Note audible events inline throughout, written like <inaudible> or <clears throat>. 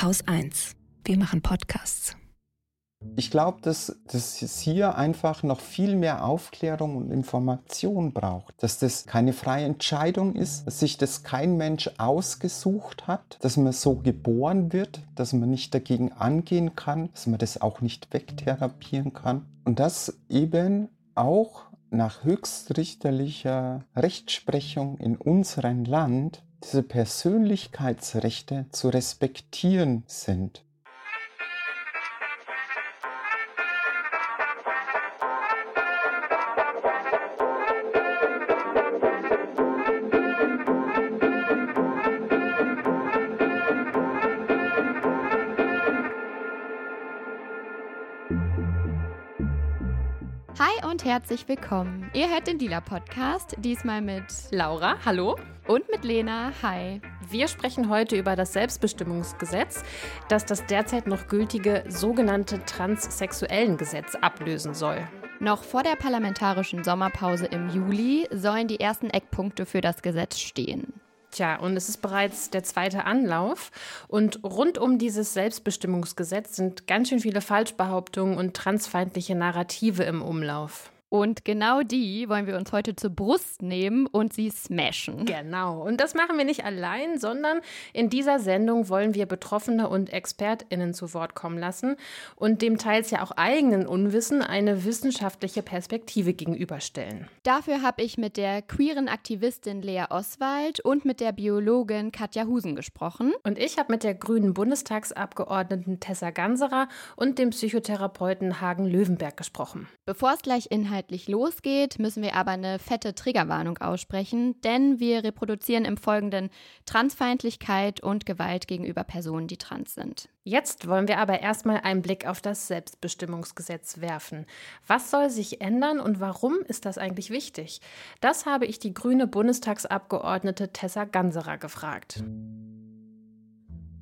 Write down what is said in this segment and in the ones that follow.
Haus 1. Wir machen Podcasts. Ich glaube, dass, dass es hier einfach noch viel mehr Aufklärung und Information braucht. Dass das keine freie Entscheidung ist, dass sich das kein Mensch ausgesucht hat, dass man so geboren wird, dass man nicht dagegen angehen kann, dass man das auch nicht wegtherapieren kann. Und dass eben auch nach höchstrichterlicher Rechtsprechung in unserem Land diese Persönlichkeitsrechte zu respektieren sind. Hi und herzlich willkommen. Ihr hört den Dealer Podcast, diesmal mit Laura, hallo, und mit Lena, hi. Wir sprechen heute über das Selbstbestimmungsgesetz, das das derzeit noch gültige sogenannte Transsexuellengesetz ablösen soll. Noch vor der parlamentarischen Sommerpause im Juli sollen die ersten Eckpunkte für das Gesetz stehen. Tja, und es ist bereits der zweite Anlauf. Und rund um dieses Selbstbestimmungsgesetz sind ganz schön viele Falschbehauptungen und transfeindliche Narrative im Umlauf. Und genau die wollen wir uns heute zur Brust nehmen und sie smashen. Genau. Und das machen wir nicht allein, sondern in dieser Sendung wollen wir Betroffene und ExpertInnen zu Wort kommen lassen und dem teils ja auch eigenen Unwissen eine wissenschaftliche Perspektive gegenüberstellen. Dafür habe ich mit der queeren Aktivistin Lea Oswald und mit der Biologin Katja Husen gesprochen. Und ich habe mit der grünen Bundestagsabgeordneten Tessa Ganserer und dem Psychotherapeuten Hagen Löwenberg gesprochen. Bevor es gleich inhaltlich inhaltlich losgeht, müssen wir aber eine fette Triggerwarnung aussprechen, denn wir reproduzieren im Folgenden Transfeindlichkeit und Gewalt gegenüber Personen, die trans sind. Jetzt wollen wir aber erstmal einen Blick auf das Selbstbestimmungsgesetz werfen. Was soll sich ändern und warum ist das eigentlich wichtig? Das habe ich die grüne Bundestagsabgeordnete Tessa Ganserer gefragt.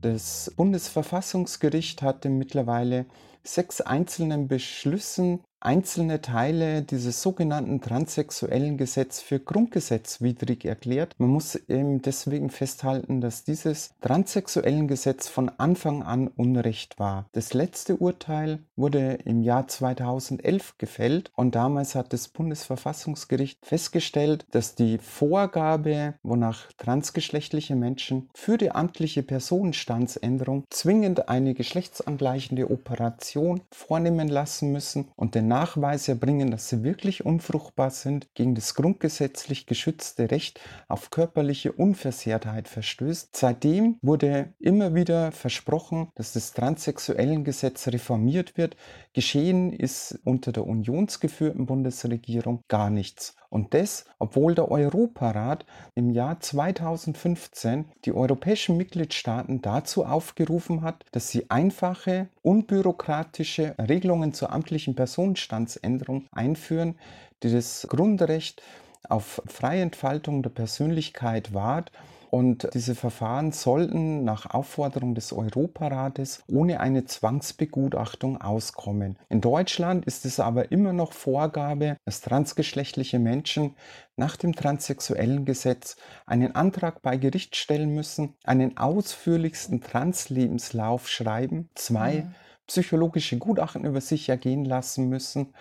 Das Bundesverfassungsgericht hatte mittlerweile sechs einzelnen Beschlüssen einzelne Teile dieses sogenannten transsexuellen Gesetz für grundgesetzwidrig erklärt. Man muss eben deswegen festhalten, dass dieses transsexuellen Gesetz von Anfang an Unrecht war. Das letzte Urteil wurde im Jahr 2011 gefällt und damals hat das Bundesverfassungsgericht festgestellt, dass die Vorgabe, wonach transgeschlechtliche Menschen für die amtliche Personenstandsänderung zwingend eine geschlechtsangleichende Operation vornehmen lassen müssen und den Nachweis erbringen, dass sie wirklich unfruchtbar sind, gegen das grundgesetzlich geschützte Recht auf körperliche Unversehrtheit verstößt. Seitdem wurde immer wieder versprochen, dass das Transsexuellengesetz reformiert wird. Geschehen ist unter der unionsgeführten Bundesregierung gar nichts. Und das, obwohl der Europarat im Jahr 2015 die europäischen Mitgliedstaaten dazu aufgerufen hat, dass sie einfache, unbürokratische Regelungen zur amtlichen Personenstandsänderung einführen, die das Grundrecht auf freie Entfaltung der Persönlichkeit wahrt und diese Verfahren sollten nach Aufforderung des Europarates ohne eine Zwangsbegutachtung auskommen. In Deutschland ist es aber immer noch Vorgabe, dass transgeschlechtliche Menschen nach dem transsexuellen Gesetz einen Antrag bei Gericht stellen müssen, einen ausführlichsten Translebenslauf schreiben, zwei mhm. psychologische Gutachten über sich ergehen lassen müssen,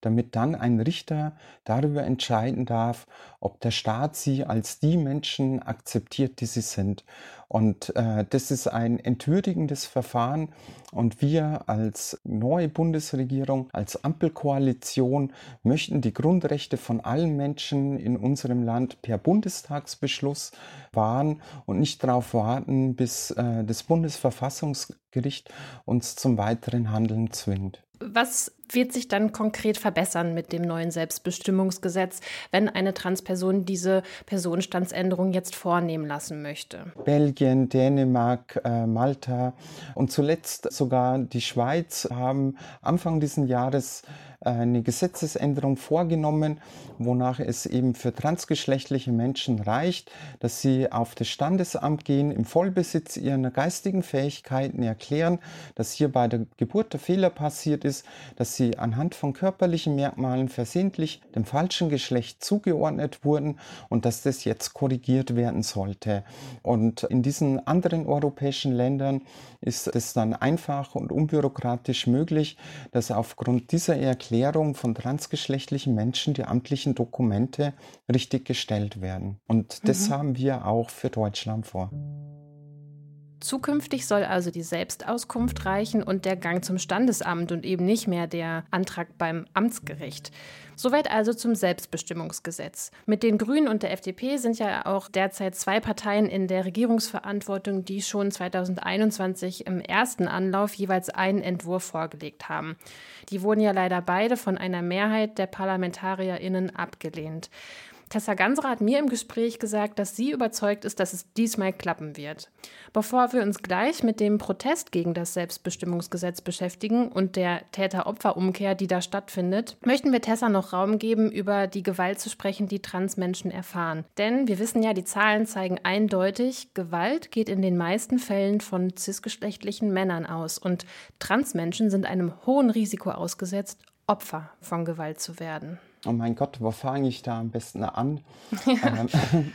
damit dann ein Richter darüber entscheiden darf, ob der Staat sie als die Menschen akzeptiert, die sie sind. Und äh, das ist ein entwürdigendes Verfahren. Und wir als neue Bundesregierung, als Ampelkoalition möchten die Grundrechte von allen Menschen in unserem Land per Bundestagsbeschluss wahren und nicht darauf warten, bis äh, das Bundesverfassungsgericht uns zum weiteren Handeln zwingt. Was wird sich dann konkret verbessern mit dem neuen Selbstbestimmungsgesetz, wenn eine Transperson diese Personenstandsänderung jetzt vornehmen lassen möchte? Belgien, Dänemark, äh, Malta und zuletzt sogar die Schweiz haben Anfang dieses Jahres eine Gesetzesänderung vorgenommen, wonach es eben für transgeschlechtliche Menschen reicht, dass sie auf das Standesamt gehen, im Vollbesitz ihrer geistigen Fähigkeiten erklären, dass hier bei der Geburt der Fehler passiert ist, dass sie anhand von körperlichen Merkmalen versehentlich dem falschen Geschlecht zugeordnet wurden und dass das jetzt korrigiert werden sollte. Und in diesen anderen europäischen Ländern ist es dann einfach und unbürokratisch möglich, dass aufgrund dieser Erklärung von transgeschlechtlichen Menschen die amtlichen Dokumente richtig gestellt werden. Und das mhm. haben wir auch für Deutschland vor. Zukünftig soll also die Selbstauskunft reichen und der Gang zum Standesamt und eben nicht mehr der Antrag beim Amtsgericht. Soweit also zum Selbstbestimmungsgesetz. Mit den Grünen und der FDP sind ja auch derzeit zwei Parteien in der Regierungsverantwortung, die schon 2021 im ersten Anlauf jeweils einen Entwurf vorgelegt haben. Die wurden ja leider beide von einer Mehrheit der ParlamentarierInnen abgelehnt. Tessa Ganserer hat mir im Gespräch gesagt, dass sie überzeugt ist, dass es diesmal klappen wird. Bevor wir uns gleich mit dem Protest gegen das Selbstbestimmungsgesetz beschäftigen und der Täter-Opfer-Umkehr, die da stattfindet, möchten wir Tessa noch Raum geben, über die Gewalt zu sprechen, die Transmenschen erfahren. Denn wir wissen ja, die Zahlen zeigen eindeutig, Gewalt geht in den meisten Fällen von cisgeschlechtlichen Männern aus und Transmenschen sind einem hohen Risiko ausgesetzt, Opfer von Gewalt zu werden. Oh mein Gott, wo fange ich da am besten an? Ja. <laughs>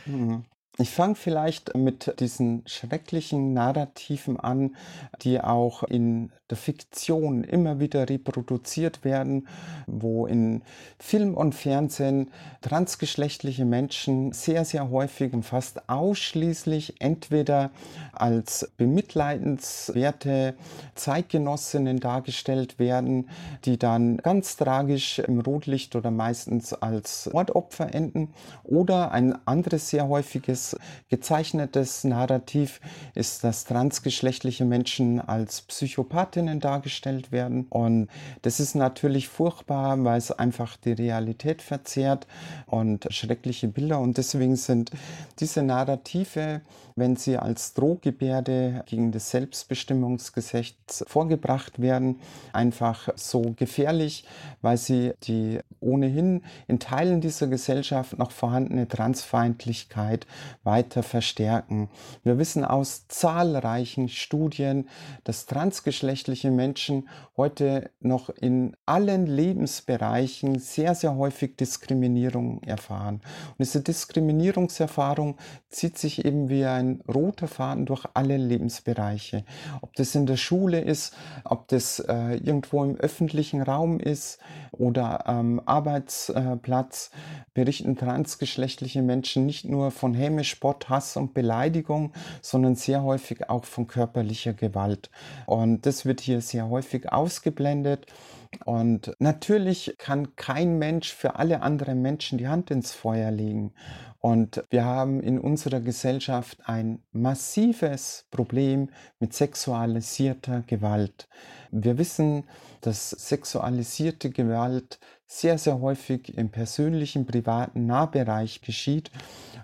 Ähm, <laughs> ich fange vielleicht mit diesen schrecklichen Narrativen an, die auch in der Fiktion immer wieder reproduziert werden, wo in Film und Fernsehen transgeschlechtliche Menschen sehr, sehr häufig und fast ausschließlich entweder als bemitleidenswerte Zeitgenossinnen dargestellt werden, die dann ganz tragisch im Rotlicht oder meistens als Mordopfer enden, oder ein anderes sehr häufiges gezeichnetes Narrativ ist, dass transgeschlechtliche Menschen als Psychopathen Expertinnen dargestellt werden. Und das ist natürlich furchtbar, weil es einfach die Realität verzerrt und schreckliche Bilder. Und deswegen sind diese Narrative, wenn sie als Drohgebärde gegen das Selbstbestimmungsgesetz vorgebracht werden, einfach so gefährlich, weil sie die ohnehin in Teilen dieser Gesellschaft noch vorhandene Transfeindlichkeit weiter verstärken. Wir wissen aus zahlreichen Studien, dass transgeschlechtliche geschlechtliche Menschen heute noch in allen Lebensbereichen sehr, sehr häufig Diskriminierung erfahren. Und diese Diskriminierungserfahrung zieht sich eben wie ein roter Faden durch alle Lebensbereiche. Ob das in der Schule ist, ob das äh, irgendwo im öffentlichen Raum ist oder am Arbeitsplatz, berichten transgeschlechtliche Menschen nicht nur von Hämisch, Spott, Hass und Beleidigung, sondern sehr häufig auch von körperlicher Gewalt. Und das wird wird hier sehr häufig ausgeblendet. Und natürlich kann kein Mensch für alle anderen Menschen die Hand ins Feuer legen. Und wir haben in unserer Gesellschaft ein massives Problem mit sexualisierter Gewalt. Wir wissen, dass sexualisierte Gewalt sehr, sehr häufig im persönlichen, privaten Nahbereich geschieht.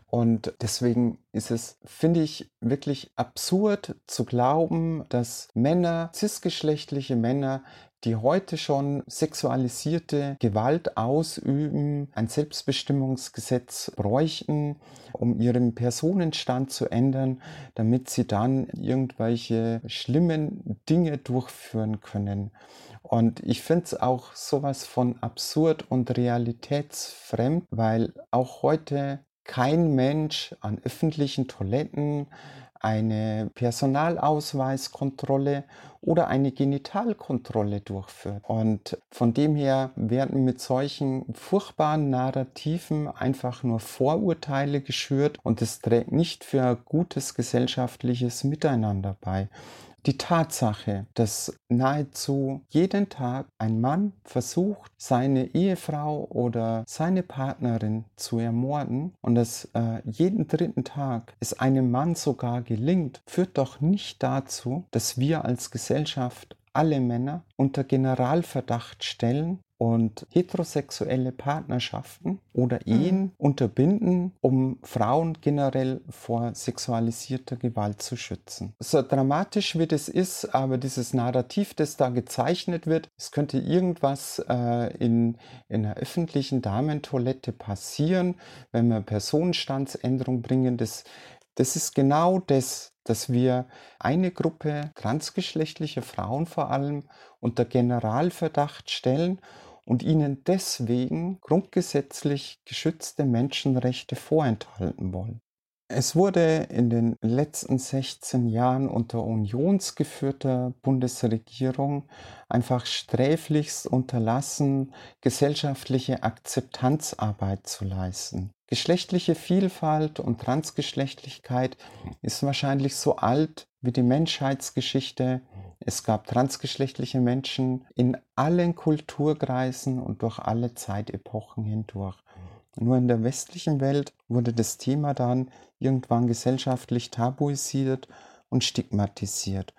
Und deswegen ist es, finde ich, wirklich absurd zu glauben, dass Männer, cisgeschlechtliche Männer, die heute schon sexualisierte Gewalt ausüben, ein Selbstbestimmungsgesetz bräuchten, um ihren Personenstand zu ändern, damit sie dann irgendwelche schlimmen Dinge durchführen können. Und ich finde es auch sowas von absurd und realitätsfremd, weil auch heute kein Mensch an öffentlichen Toiletten eine Personalausweiskontrolle oder eine Genitalkontrolle durchführt. Und von dem her werden mit solchen furchtbaren Narrativen einfach nur Vorurteile geschürt und es trägt nicht für gutes gesellschaftliches Miteinander bei. Die Tatsache, dass nahezu jeden Tag ein Mann versucht, seine Ehefrau oder seine Partnerin zu ermorden und dass äh, jeden dritten Tag es einem Mann sogar gelingt, führt doch nicht dazu, dass wir als Gesellschaft alle Männer unter Generalverdacht stellen und heterosexuelle Partnerschaften oder mhm. Ehen mhm. unterbinden, um Frauen generell vor sexualisierter Gewalt zu schützen. So dramatisch wie das ist, aber dieses Narrativ, das da gezeichnet wird, es könnte irgendwas äh, in, in einer öffentlichen Damentoilette passieren, wenn wir Personenstandsänderung bringen, das das ist genau das, dass wir eine Gruppe transgeschlechtlicher Frauen vor allem unter Generalverdacht stellen und ihnen deswegen grundgesetzlich geschützte Menschenrechte vorenthalten wollen. Es wurde in den letzten 16 Jahren unter unionsgeführter Bundesregierung einfach sträflichst unterlassen, gesellschaftliche Akzeptanzarbeit zu leisten. Geschlechtliche Vielfalt und Transgeschlechtlichkeit ist wahrscheinlich so alt wie die Menschheitsgeschichte. Es gab transgeschlechtliche Menschen in allen Kulturkreisen und durch alle Zeitepochen hindurch. Nur in der westlichen Welt wurde das Thema dann irgendwann gesellschaftlich tabuisiert und stigmatisiert.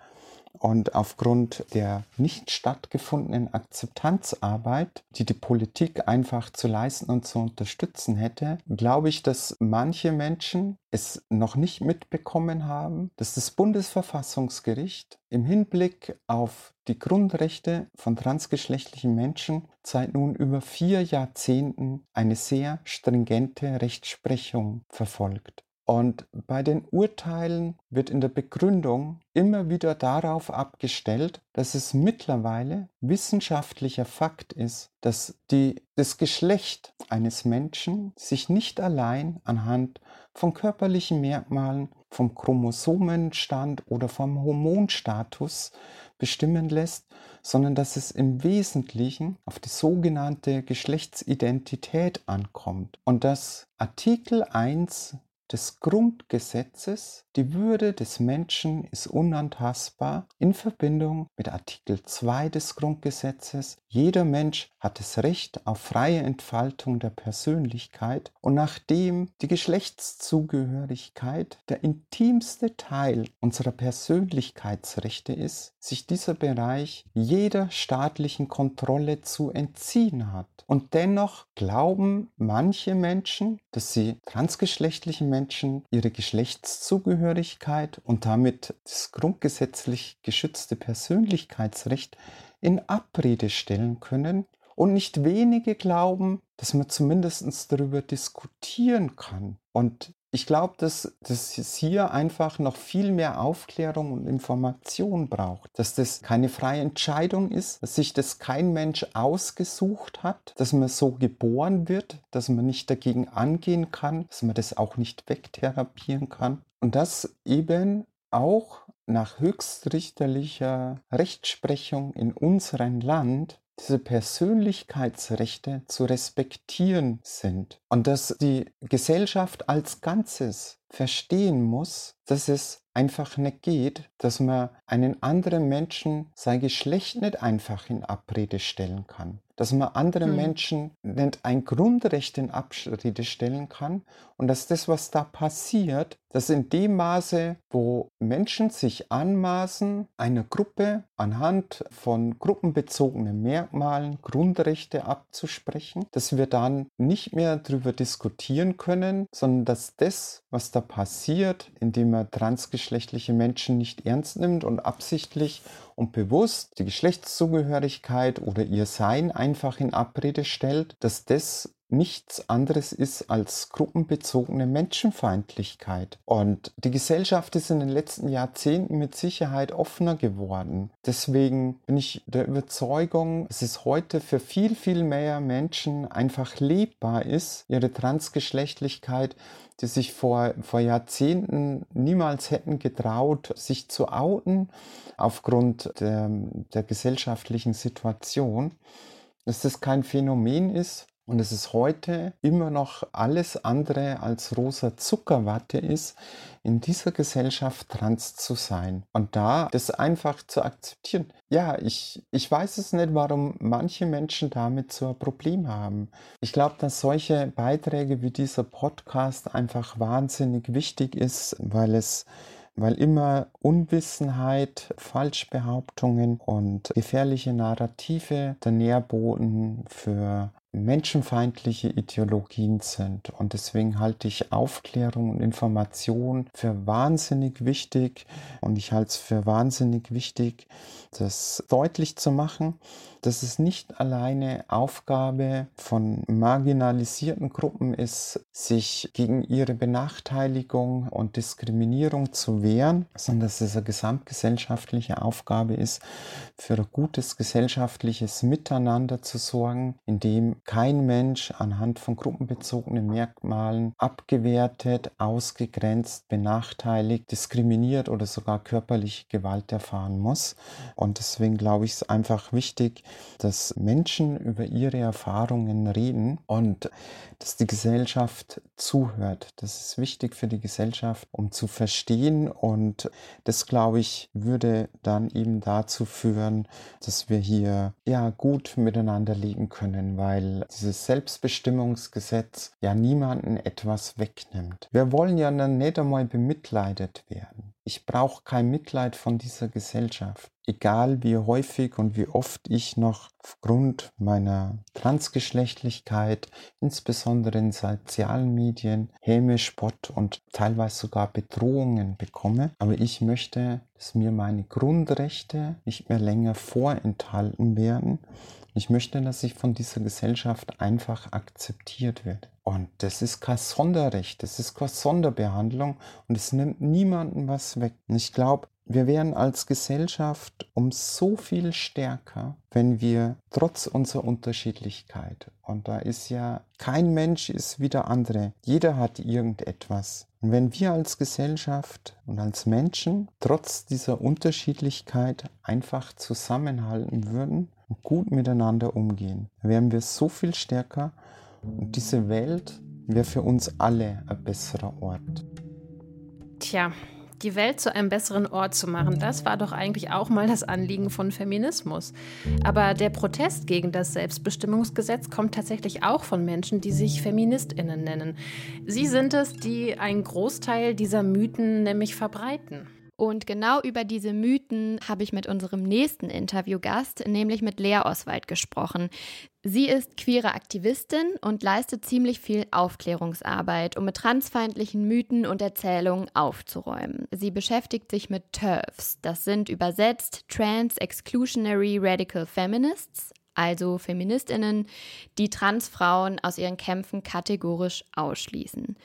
Und aufgrund der nicht stattgefundenen Akzeptanzarbeit, die die Politik einfach zu leisten und zu unterstützen hätte, glaube ich, dass manche Menschen es noch nicht mitbekommen haben, dass das Bundesverfassungsgericht im Hinblick auf die Grundrechte von transgeschlechtlichen Menschen seit nun über vier Jahrzehnten eine sehr stringente Rechtsprechung verfolgt. Und bei den Urteilen wird in der Begründung immer wieder darauf abgestellt, dass es mittlerweile wissenschaftlicher Fakt ist, dass die, das Geschlecht eines Menschen sich nicht allein anhand von körperlichen Merkmalen, vom Chromosomenstand oder vom Hormonstatus bestimmen lässt, sondern dass es im Wesentlichen auf die sogenannte Geschlechtsidentität ankommt. Und dass Artikel 1 des Grundgesetzes, die Würde des Menschen ist unantastbar in Verbindung mit Artikel 2 des Grundgesetzes. Jeder Mensch hat das Recht auf freie Entfaltung der Persönlichkeit und nachdem die Geschlechtszugehörigkeit der intimste Teil unserer Persönlichkeitsrechte ist, sich dieser Bereich jeder staatlichen Kontrolle zu entziehen hat. Und dennoch glauben manche Menschen, dass sie transgeschlechtliche Menschen ihre Geschlechtszugehörigkeit und damit das grundgesetzlich geschützte Persönlichkeitsrecht in Abrede stellen können. Und nicht wenige glauben, dass man zumindest darüber diskutieren kann. Und ich glaube, dass, dass es hier einfach noch viel mehr Aufklärung und Information braucht. Dass das keine freie Entscheidung ist, dass sich das kein Mensch ausgesucht hat, dass man so geboren wird, dass man nicht dagegen angehen kann, dass man das auch nicht wegtherapieren kann. Und dass eben auch nach höchstrichterlicher Rechtsprechung in unserem Land diese Persönlichkeitsrechte zu respektieren sind und dass die Gesellschaft als Ganzes verstehen muss, dass es einfach nicht geht, dass man einen anderen Menschen sein Geschlecht nicht einfach in Abrede stellen kann. Dass man anderen hm. Menschen nicht ein Grundrecht in Abrede stellen kann und dass das, was da passiert, dass in dem Maße, wo Menschen sich anmaßen, einer Gruppe anhand von gruppenbezogenen Merkmalen Grundrechte abzusprechen, dass wir dann nicht mehr darüber diskutieren können, sondern dass das, was da passiert, indem man transgeschlechtliche Menschen nicht ernst nimmt und absichtlich und bewusst die Geschlechtszugehörigkeit oder ihr Sein einfach in Abrede stellt, dass das nichts anderes ist als gruppenbezogene Menschenfeindlichkeit. Und die Gesellschaft ist in den letzten Jahrzehnten mit Sicherheit offener geworden. Deswegen bin ich der Überzeugung, dass es heute für viel, viel mehr Menschen einfach lebbar ist, ihre Transgeschlechtlichkeit die sich vor, vor Jahrzehnten niemals hätten getraut, sich zu outen aufgrund der, der gesellschaftlichen Situation, dass das kein Phänomen ist, und dass es heute immer noch alles andere als rosa Zuckerwatte ist, in dieser Gesellschaft trans zu sein. Und da das einfach zu akzeptieren. Ja, ich, ich weiß es nicht, warum manche Menschen damit so ein Problem haben. Ich glaube, dass solche Beiträge wie dieser Podcast einfach wahnsinnig wichtig ist, weil es weil immer Unwissenheit, Falschbehauptungen und gefährliche Narrative der Nährboden für menschenfeindliche Ideologien sind. Und deswegen halte ich Aufklärung und Information für wahnsinnig wichtig. Und ich halte es für wahnsinnig wichtig, das deutlich zu machen, dass es nicht alleine Aufgabe von marginalisierten Gruppen ist, sich gegen ihre Benachteiligung und Diskriminierung zu wehren, sondern dass es eine gesamtgesellschaftliche Aufgabe ist, für ein gutes gesellschaftliches Miteinander zu sorgen, in dem kein Mensch anhand von gruppenbezogenen Merkmalen abgewertet, ausgegrenzt, benachteiligt, diskriminiert oder sogar körperliche Gewalt erfahren muss. Und deswegen glaube ich, es einfach wichtig, dass Menschen über ihre Erfahrungen reden und dass die Gesellschaft zuhört. Das ist wichtig für die Gesellschaft, um zu verstehen. Und das, glaube ich, würde dann eben dazu führen, dass wir hier ja gut miteinander leben können, weil dieses Selbstbestimmungsgesetz ja niemanden etwas wegnimmt. Wir wollen ja dann nicht einmal bemitleidet werden. Ich brauche kein Mitleid von dieser Gesellschaft. Egal wie häufig und wie oft ich noch aufgrund meiner Transgeschlechtlichkeit, insbesondere in sozialen Medien, Häme, Spott und teilweise sogar Bedrohungen bekomme. Aber ich möchte, dass mir meine Grundrechte nicht mehr länger vorenthalten werden. Ich möchte, dass ich von dieser Gesellschaft einfach akzeptiert werde. Und das ist kein Sonderrecht, das ist keine Sonderbehandlung und es nimmt niemandem was weg. Und ich glaube, wir wären als Gesellschaft um so viel stärker, wenn wir trotz unserer Unterschiedlichkeit, und da ist ja kein Mensch ist wie der andere, jeder hat irgendetwas. Und wenn wir als Gesellschaft und als Menschen trotz dieser Unterschiedlichkeit einfach zusammenhalten würden gut miteinander umgehen, wären wir so viel stärker und diese Welt wäre für uns alle ein besserer Ort. Tja, die Welt zu einem besseren Ort zu machen, das war doch eigentlich auch mal das Anliegen von Feminismus. Aber der Protest gegen das Selbstbestimmungsgesetz kommt tatsächlich auch von Menschen, die sich Feministinnen nennen. Sie sind es, die einen Großteil dieser Mythen nämlich verbreiten. Und genau über diese Mythen habe ich mit unserem nächsten Interviewgast, nämlich mit Lea Oswald, gesprochen. Sie ist queere Aktivistin und leistet ziemlich viel Aufklärungsarbeit, um mit transfeindlichen Mythen und Erzählungen aufzuräumen. Sie beschäftigt sich mit TERFs, das sind übersetzt Trans Exclusionary Radical Feminists, also Feministinnen, die Transfrauen aus ihren Kämpfen kategorisch ausschließen.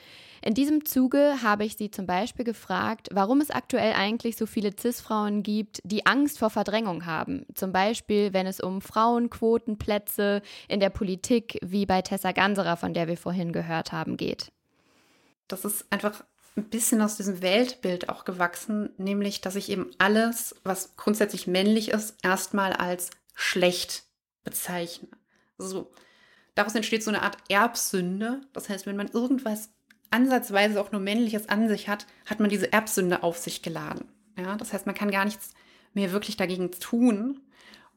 In diesem Zuge habe ich sie zum Beispiel gefragt, warum es aktuell eigentlich so viele CIS-Frauen gibt, die Angst vor Verdrängung haben. Zum Beispiel, wenn es um Frauenquotenplätze in der Politik, wie bei Tessa Ganserer, von der wir vorhin gehört haben, geht. Das ist einfach ein bisschen aus diesem Weltbild auch gewachsen, nämlich, dass ich eben alles, was grundsätzlich männlich ist, erstmal als schlecht bezeichne. So. Daraus entsteht so eine Art Erbsünde. Das heißt, wenn man irgendwas ansatzweise auch nur Männliches an sich hat, hat man diese Erbsünde auf sich geladen. Ja, das heißt, man kann gar nichts mehr wirklich dagegen tun.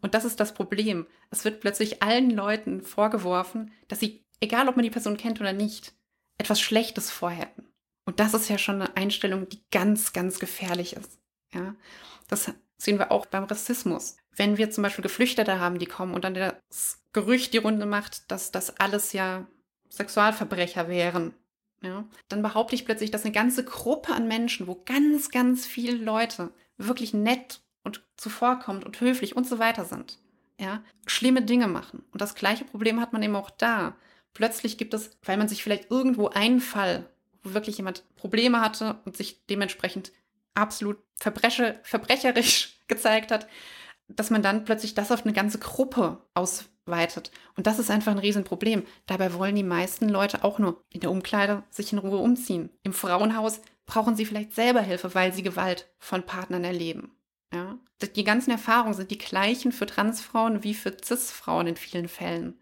Und das ist das Problem. Es wird plötzlich allen Leuten vorgeworfen, dass sie, egal ob man die Person kennt oder nicht, etwas Schlechtes vorhätten. Und das ist ja schon eine Einstellung, die ganz, ganz gefährlich ist. Ja, das sehen wir auch beim Rassismus. Wenn wir zum Beispiel Geflüchtete haben, die kommen und dann das Gerücht die Runde macht, dass das alles ja Sexualverbrecher wären, ja, dann behaupte ich plötzlich, dass eine ganze Gruppe an Menschen, wo ganz, ganz viele Leute wirklich nett und zuvorkommt und höflich und so weiter sind, ja, schlimme Dinge machen. Und das gleiche Problem hat man eben auch da. Plötzlich gibt es, weil man sich vielleicht irgendwo einen Fall, wo wirklich jemand Probleme hatte und sich dementsprechend absolut verbreche, verbrecherisch gezeigt hat, dass man dann plötzlich das auf eine ganze Gruppe aus, weitet. Und das ist einfach ein Riesenproblem. Dabei wollen die meisten Leute auch nur in der Umkleide sich in Ruhe umziehen. Im Frauenhaus brauchen sie vielleicht selber Hilfe, weil sie Gewalt von Partnern erleben. Ja? Die ganzen Erfahrungen sind die gleichen für Transfrauen wie für Cis-Frauen in vielen Fällen.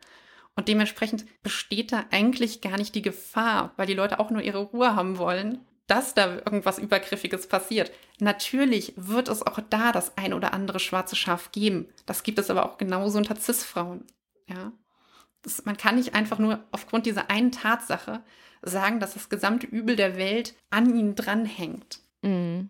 Und dementsprechend besteht da eigentlich gar nicht die Gefahr, weil die Leute auch nur ihre Ruhe haben wollen, dass da irgendwas Übergriffiges passiert. Natürlich wird es auch da das ein oder andere schwarze Schaf geben. Das gibt es aber auch genauso unter Cis-Frauen. Ja? Das, man kann nicht einfach nur aufgrund dieser einen Tatsache sagen, dass das gesamte Übel der Welt an ihnen dranhängt. Mhm.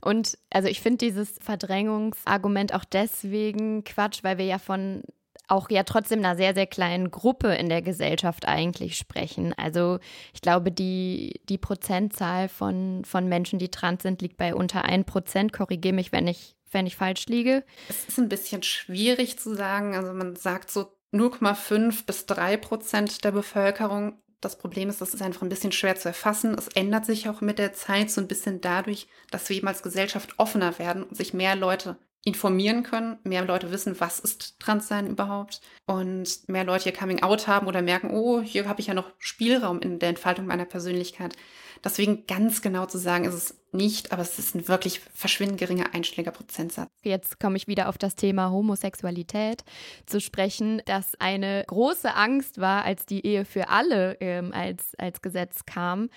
Und also ich finde dieses Verdrängungsargument auch deswegen Quatsch, weil wir ja von auch ja trotzdem einer sehr, sehr kleinen Gruppe in der Gesellschaft eigentlich sprechen. Also ich glaube, die, die Prozentzahl von, von Menschen, die trans sind, liegt bei unter 1 Prozent. Korrigiere mich, wenn ich, wenn ich falsch liege. Es ist ein bisschen schwierig zu sagen. Also man sagt so 0,5 bis 3 Prozent der Bevölkerung. Das Problem ist, das ist einfach ein bisschen schwer zu erfassen. Es ändert sich auch mit der Zeit so ein bisschen dadurch, dass wir eben als Gesellschaft offener werden und sich mehr Leute informieren können, mehr Leute wissen, was ist Transsein überhaupt und mehr Leute ihr Coming Out haben oder merken, oh, hier habe ich ja noch Spielraum in der Entfaltung meiner Persönlichkeit. Deswegen ganz genau zu sagen ist es nicht, aber es ist ein wirklich verschwindend geringer Einschlägerprozentsatz. Jetzt komme ich wieder auf das Thema Homosexualität zu sprechen, dass eine große Angst war, als die Ehe für alle ähm, als, als Gesetz kam,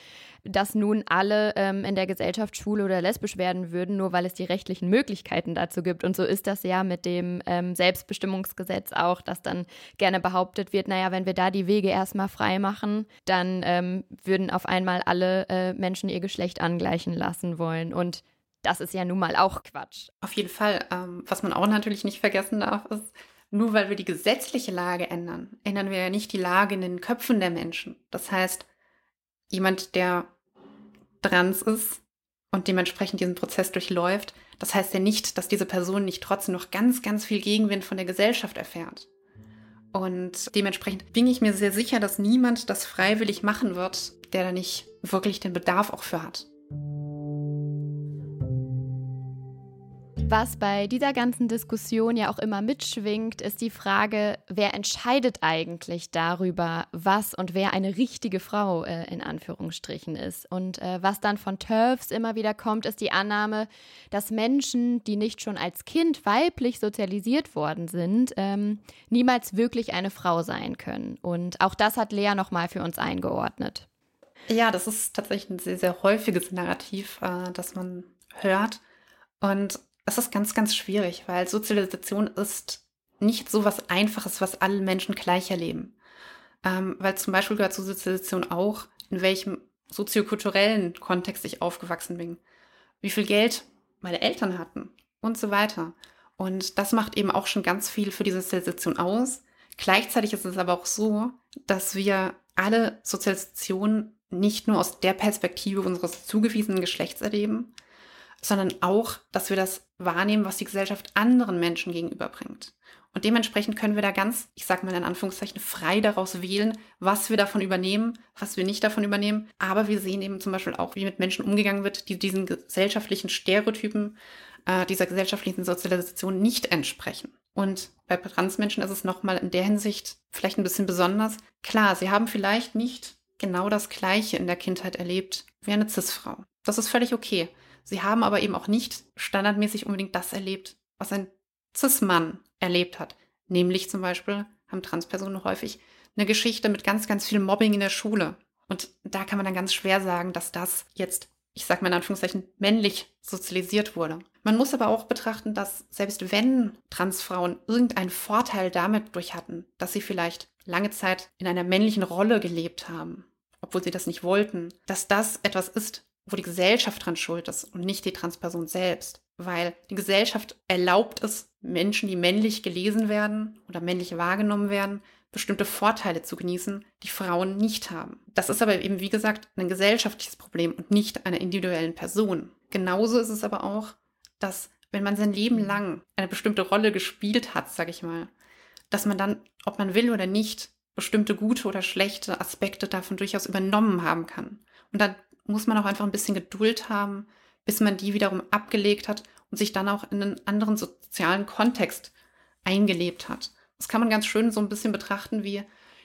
dass nun alle ähm, in der Gesellschaft schwul oder lesbisch werden würden, nur weil es die rechtlichen Möglichkeiten dazu gibt. Und so ist das ja mit dem ähm, Selbstbestimmungsgesetz auch, dass dann gerne behauptet wird, naja, wenn wir da die Wege erstmal frei machen, dann ähm, würden auf einmal alle äh, Menschen ihr Geschlecht angleichen lassen lassen wollen. Und das ist ja nun mal auch Quatsch. Auf jeden Fall. Ähm, was man auch natürlich nicht vergessen darf, ist, nur weil wir die gesetzliche Lage ändern, ändern wir ja nicht die Lage in den Köpfen der Menschen. Das heißt, jemand, der trans ist und dementsprechend diesen Prozess durchläuft, das heißt ja nicht, dass diese Person nicht trotzdem noch ganz, ganz viel Gegenwind von der Gesellschaft erfährt. Und dementsprechend bin ich mir sehr sicher, dass niemand das freiwillig machen wird, der da nicht wirklich den Bedarf auch für hat. Was bei dieser ganzen Diskussion ja auch immer mitschwingt, ist die Frage, wer entscheidet eigentlich darüber, was und wer eine richtige Frau äh, in Anführungsstrichen ist. Und äh, was dann von TERFs immer wieder kommt, ist die Annahme, dass Menschen, die nicht schon als Kind weiblich sozialisiert worden sind, ähm, niemals wirklich eine Frau sein können. Und auch das hat Lea nochmal für uns eingeordnet. Ja, das ist tatsächlich ein sehr, sehr häufiges Narrativ, äh, das man hört. Und das ist ganz, ganz schwierig, weil Sozialisation ist nicht so was Einfaches, was alle Menschen gleich erleben. Ähm, weil zum Beispiel gehört zur Sozialisation auch, in welchem soziokulturellen Kontext ich aufgewachsen bin, wie viel Geld meine Eltern hatten und so weiter. Und das macht eben auch schon ganz viel für die Sozialisation aus. Gleichzeitig ist es aber auch so, dass wir alle Sozialisation nicht nur aus der Perspektive unseres zugewiesenen Geschlechts erleben, sondern auch, dass wir das wahrnehmen, was die Gesellschaft anderen Menschen gegenüberbringt. Und dementsprechend können wir da ganz, ich sage mal in Anführungszeichen, frei daraus wählen, was wir davon übernehmen, was wir nicht davon übernehmen. Aber wir sehen eben zum Beispiel auch, wie mit Menschen umgegangen wird, die diesen gesellschaftlichen Stereotypen, äh, dieser gesellschaftlichen Sozialisation nicht entsprechen. Und bei Transmenschen ist es nochmal in der Hinsicht vielleicht ein bisschen besonders. Klar, sie haben vielleicht nicht genau das Gleiche in der Kindheit erlebt wie eine Cis-Frau. Das ist völlig okay. Sie haben aber eben auch nicht standardmäßig unbedingt das erlebt, was ein Cis-Mann erlebt hat. Nämlich zum Beispiel haben Transpersonen häufig eine Geschichte mit ganz, ganz viel Mobbing in der Schule. Und da kann man dann ganz schwer sagen, dass das jetzt, ich sage mal in Anführungszeichen, männlich sozialisiert wurde. Man muss aber auch betrachten, dass selbst wenn Transfrauen irgendeinen Vorteil damit durch hatten, dass sie vielleicht lange Zeit in einer männlichen Rolle gelebt haben, obwohl sie das nicht wollten, dass das etwas ist, wo die Gesellschaft dran schuld ist und nicht die Transperson selbst. Weil die Gesellschaft erlaubt es, Menschen, die männlich gelesen werden oder männlich wahrgenommen werden, bestimmte Vorteile zu genießen, die Frauen nicht haben. Das ist aber eben, wie gesagt, ein gesellschaftliches Problem und nicht einer individuellen Person. Genauso ist es aber auch, dass wenn man sein Leben lang eine bestimmte Rolle gespielt hat, sag ich mal, dass man dann, ob man will oder nicht, bestimmte gute oder schlechte Aspekte davon durchaus übernommen haben kann. Und dann muss man auch einfach ein bisschen Geduld haben, bis man die wiederum abgelegt hat und sich dann auch in einen anderen sozialen Kontext eingelebt hat. Das kann man ganz schön so ein bisschen betrachten wie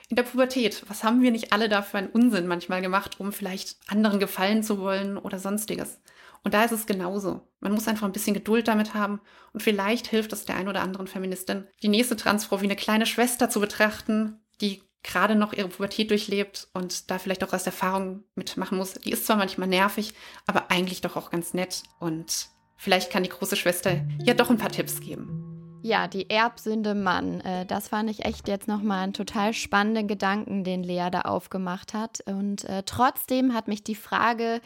in der Pubertät. Was haben wir nicht alle da für einen Unsinn manchmal gemacht, um vielleicht anderen gefallen zu wollen oder sonstiges? Und da ist es genauso. Man muss einfach ein bisschen Geduld damit haben und vielleicht hilft es der ein oder anderen Feministin, die nächste Transfrau wie eine kleine Schwester zu betrachten, die gerade noch ihre Pubertät durchlebt und da vielleicht auch aus Erfahrung mitmachen muss. Die ist zwar manchmal nervig, aber eigentlich doch auch ganz nett und vielleicht kann die große Schwester ja doch ein paar Tipps geben. Ja, die Erbsünde Mann. Äh, das fand ich echt jetzt nochmal einen total spannenden Gedanken, den Lea da aufgemacht hat. Und äh, trotzdem hat mich die Frage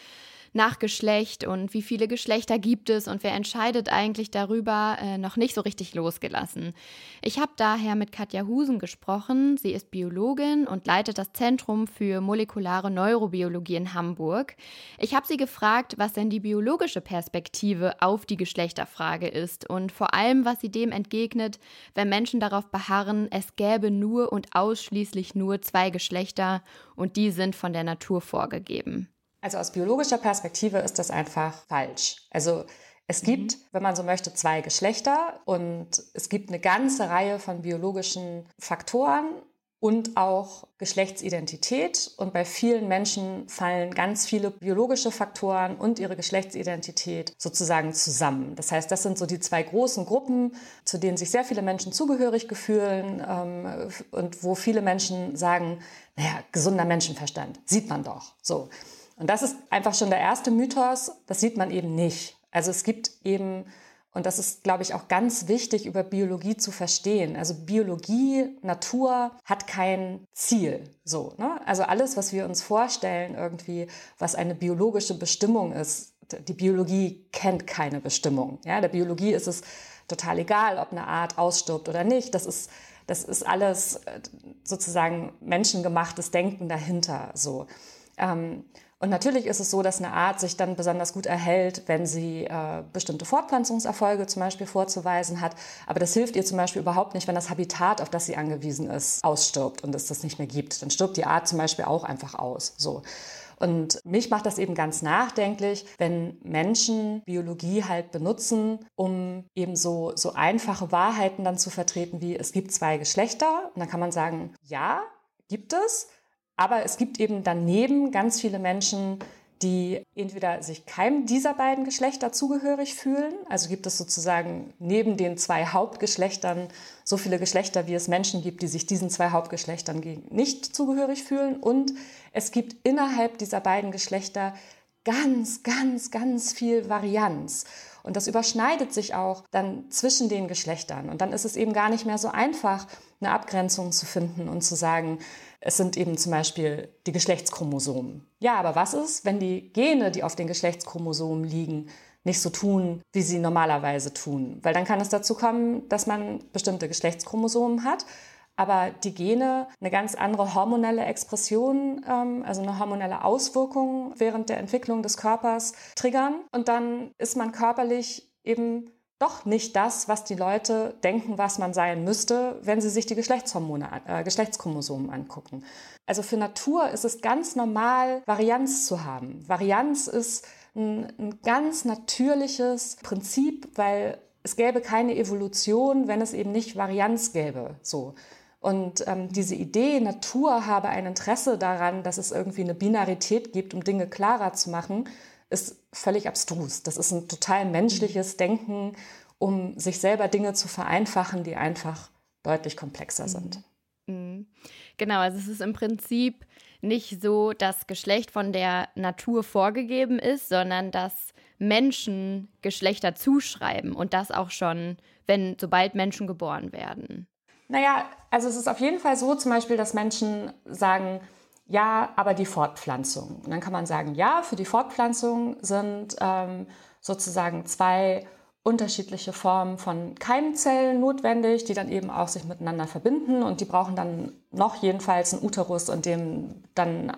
nach Geschlecht und wie viele Geschlechter gibt es und wer entscheidet eigentlich darüber, äh, noch nicht so richtig losgelassen. Ich habe daher mit Katja Husen gesprochen. Sie ist Biologin und leitet das Zentrum für molekulare Neurobiologie in Hamburg. Ich habe sie gefragt, was denn die biologische Perspektive auf die Geschlechterfrage ist und vor allem, was sie dem entgegnet, wenn Menschen darauf beharren, es gäbe nur und ausschließlich nur zwei Geschlechter und die sind von der Natur vorgegeben. Also aus biologischer Perspektive ist das einfach falsch. Also es gibt, mhm. wenn man so möchte, zwei Geschlechter und es gibt eine ganze Reihe von biologischen Faktoren und auch Geschlechtsidentität. Und bei vielen Menschen fallen ganz viele biologische Faktoren und ihre Geschlechtsidentität sozusagen zusammen. Das heißt, das sind so die zwei großen Gruppen, zu denen sich sehr viele Menschen zugehörig fühlen ähm, und wo viele Menschen sagen, naja, gesunder Menschenverstand, sieht man doch. So. Und das ist einfach schon der erste Mythos, das sieht man eben nicht. Also es gibt eben, und das ist, glaube ich, auch ganz wichtig, über Biologie zu verstehen. Also Biologie, Natur hat kein Ziel. So, ne? Also alles, was wir uns vorstellen, irgendwie, was eine biologische Bestimmung ist, die Biologie kennt keine Bestimmung. Ja? Der Biologie ist es total egal, ob eine Art ausstirbt oder nicht. Das ist, das ist alles äh, sozusagen menschengemachtes Denken dahinter. So. Ähm, und natürlich ist es so, dass eine Art sich dann besonders gut erhält, wenn sie äh, bestimmte Fortpflanzungserfolge zum Beispiel vorzuweisen hat. Aber das hilft ihr zum Beispiel überhaupt nicht, wenn das Habitat, auf das sie angewiesen ist, ausstirbt und es das nicht mehr gibt. Dann stirbt die Art zum Beispiel auch einfach aus. So. Und mich macht das eben ganz nachdenklich, wenn Menschen Biologie halt benutzen, um eben so, so einfache Wahrheiten dann zu vertreten, wie es gibt zwei Geschlechter. Und dann kann man sagen, ja, gibt es. Aber es gibt eben daneben ganz viele Menschen, die entweder sich keinem dieser beiden Geschlechter zugehörig fühlen, also gibt es sozusagen neben den zwei Hauptgeschlechtern so viele Geschlechter, wie es Menschen gibt, die sich diesen zwei Hauptgeschlechtern nicht zugehörig fühlen. Und es gibt innerhalb dieser beiden Geschlechter ganz, ganz, ganz viel Varianz. Und das überschneidet sich auch dann zwischen den Geschlechtern. Und dann ist es eben gar nicht mehr so einfach, eine Abgrenzung zu finden und zu sagen, es sind eben zum Beispiel die Geschlechtschromosomen. Ja, aber was ist, wenn die Gene, die auf den Geschlechtschromosomen liegen, nicht so tun, wie sie normalerweise tun? Weil dann kann es dazu kommen, dass man bestimmte Geschlechtschromosomen hat, aber die Gene eine ganz andere hormonelle Expression, ähm, also eine hormonelle Auswirkung während der Entwicklung des Körpers triggern. Und dann ist man körperlich eben doch nicht das, was die Leute denken, was man sein müsste, wenn sie sich die Geschlechtshormone, äh, Geschlechtschromosomen angucken. Also für Natur ist es ganz normal, Varianz zu haben. Varianz ist ein, ein ganz natürliches Prinzip, weil es gäbe keine Evolution, wenn es eben nicht Varianz gäbe. So. Und ähm, diese Idee, Natur habe ein Interesse daran, dass es irgendwie eine Binarität gibt, um Dinge klarer zu machen, ist völlig abstrus. Das ist ein total menschliches Denken, um sich selber Dinge zu vereinfachen, die einfach deutlich komplexer mhm. sind. Mhm. Genau, also es ist im Prinzip nicht so, dass Geschlecht von der Natur vorgegeben ist, sondern dass Menschen Geschlechter zuschreiben und das auch schon, wenn sobald Menschen geboren werden. Naja, also es ist auf jeden Fall so zum Beispiel, dass Menschen sagen, ja, aber die Fortpflanzung. Und dann kann man sagen, ja, für die Fortpflanzung sind ähm, sozusagen zwei unterschiedliche Formen von Keimzellen notwendig, die dann eben auch sich miteinander verbinden und die brauchen dann noch jedenfalls einen Uterus, in dem dann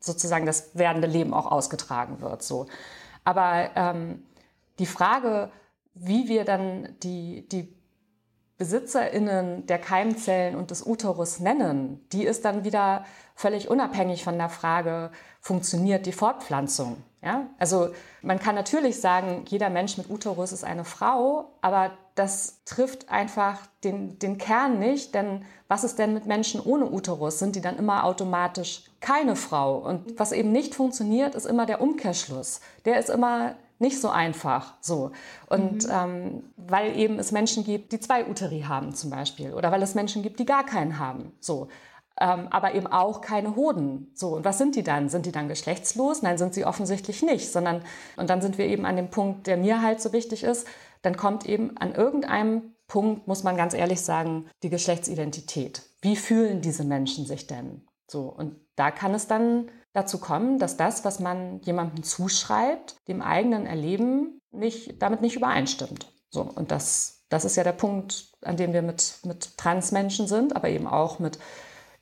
sozusagen das werdende Leben auch ausgetragen wird. So. Aber ähm, die Frage, wie wir dann die, die BesitzerInnen der Keimzellen und des Uterus nennen, die ist dann wieder völlig unabhängig von der Frage, funktioniert die Fortpflanzung? Ja? Also man kann natürlich sagen, jeder Mensch mit Uterus ist eine Frau, aber das trifft einfach den, den Kern nicht, denn was ist denn mit Menschen ohne Uterus? Sind die dann immer automatisch keine Frau? Und was eben nicht funktioniert, ist immer der Umkehrschluss. Der ist immer nicht so einfach. So. Und mhm. ähm, weil eben es Menschen gibt, die zwei Uteri haben zum Beispiel. Oder weil es Menschen gibt, die gar keinen haben. So. Ähm, aber eben auch keine Hoden. So, und was sind die dann? Sind die dann geschlechtslos? Nein, sind sie offensichtlich nicht, sondern, und dann sind wir eben an dem Punkt, der mir halt so wichtig ist, dann kommt eben an irgendeinem Punkt, muss man ganz ehrlich sagen, die Geschlechtsidentität. Wie fühlen diese Menschen sich denn? So, und da kann es dann dazu kommen, dass das, was man jemandem zuschreibt, dem eigenen Erleben nicht, damit nicht übereinstimmt. So, und das, das ist ja der Punkt, an dem wir mit, mit Transmenschen sind, aber eben auch mit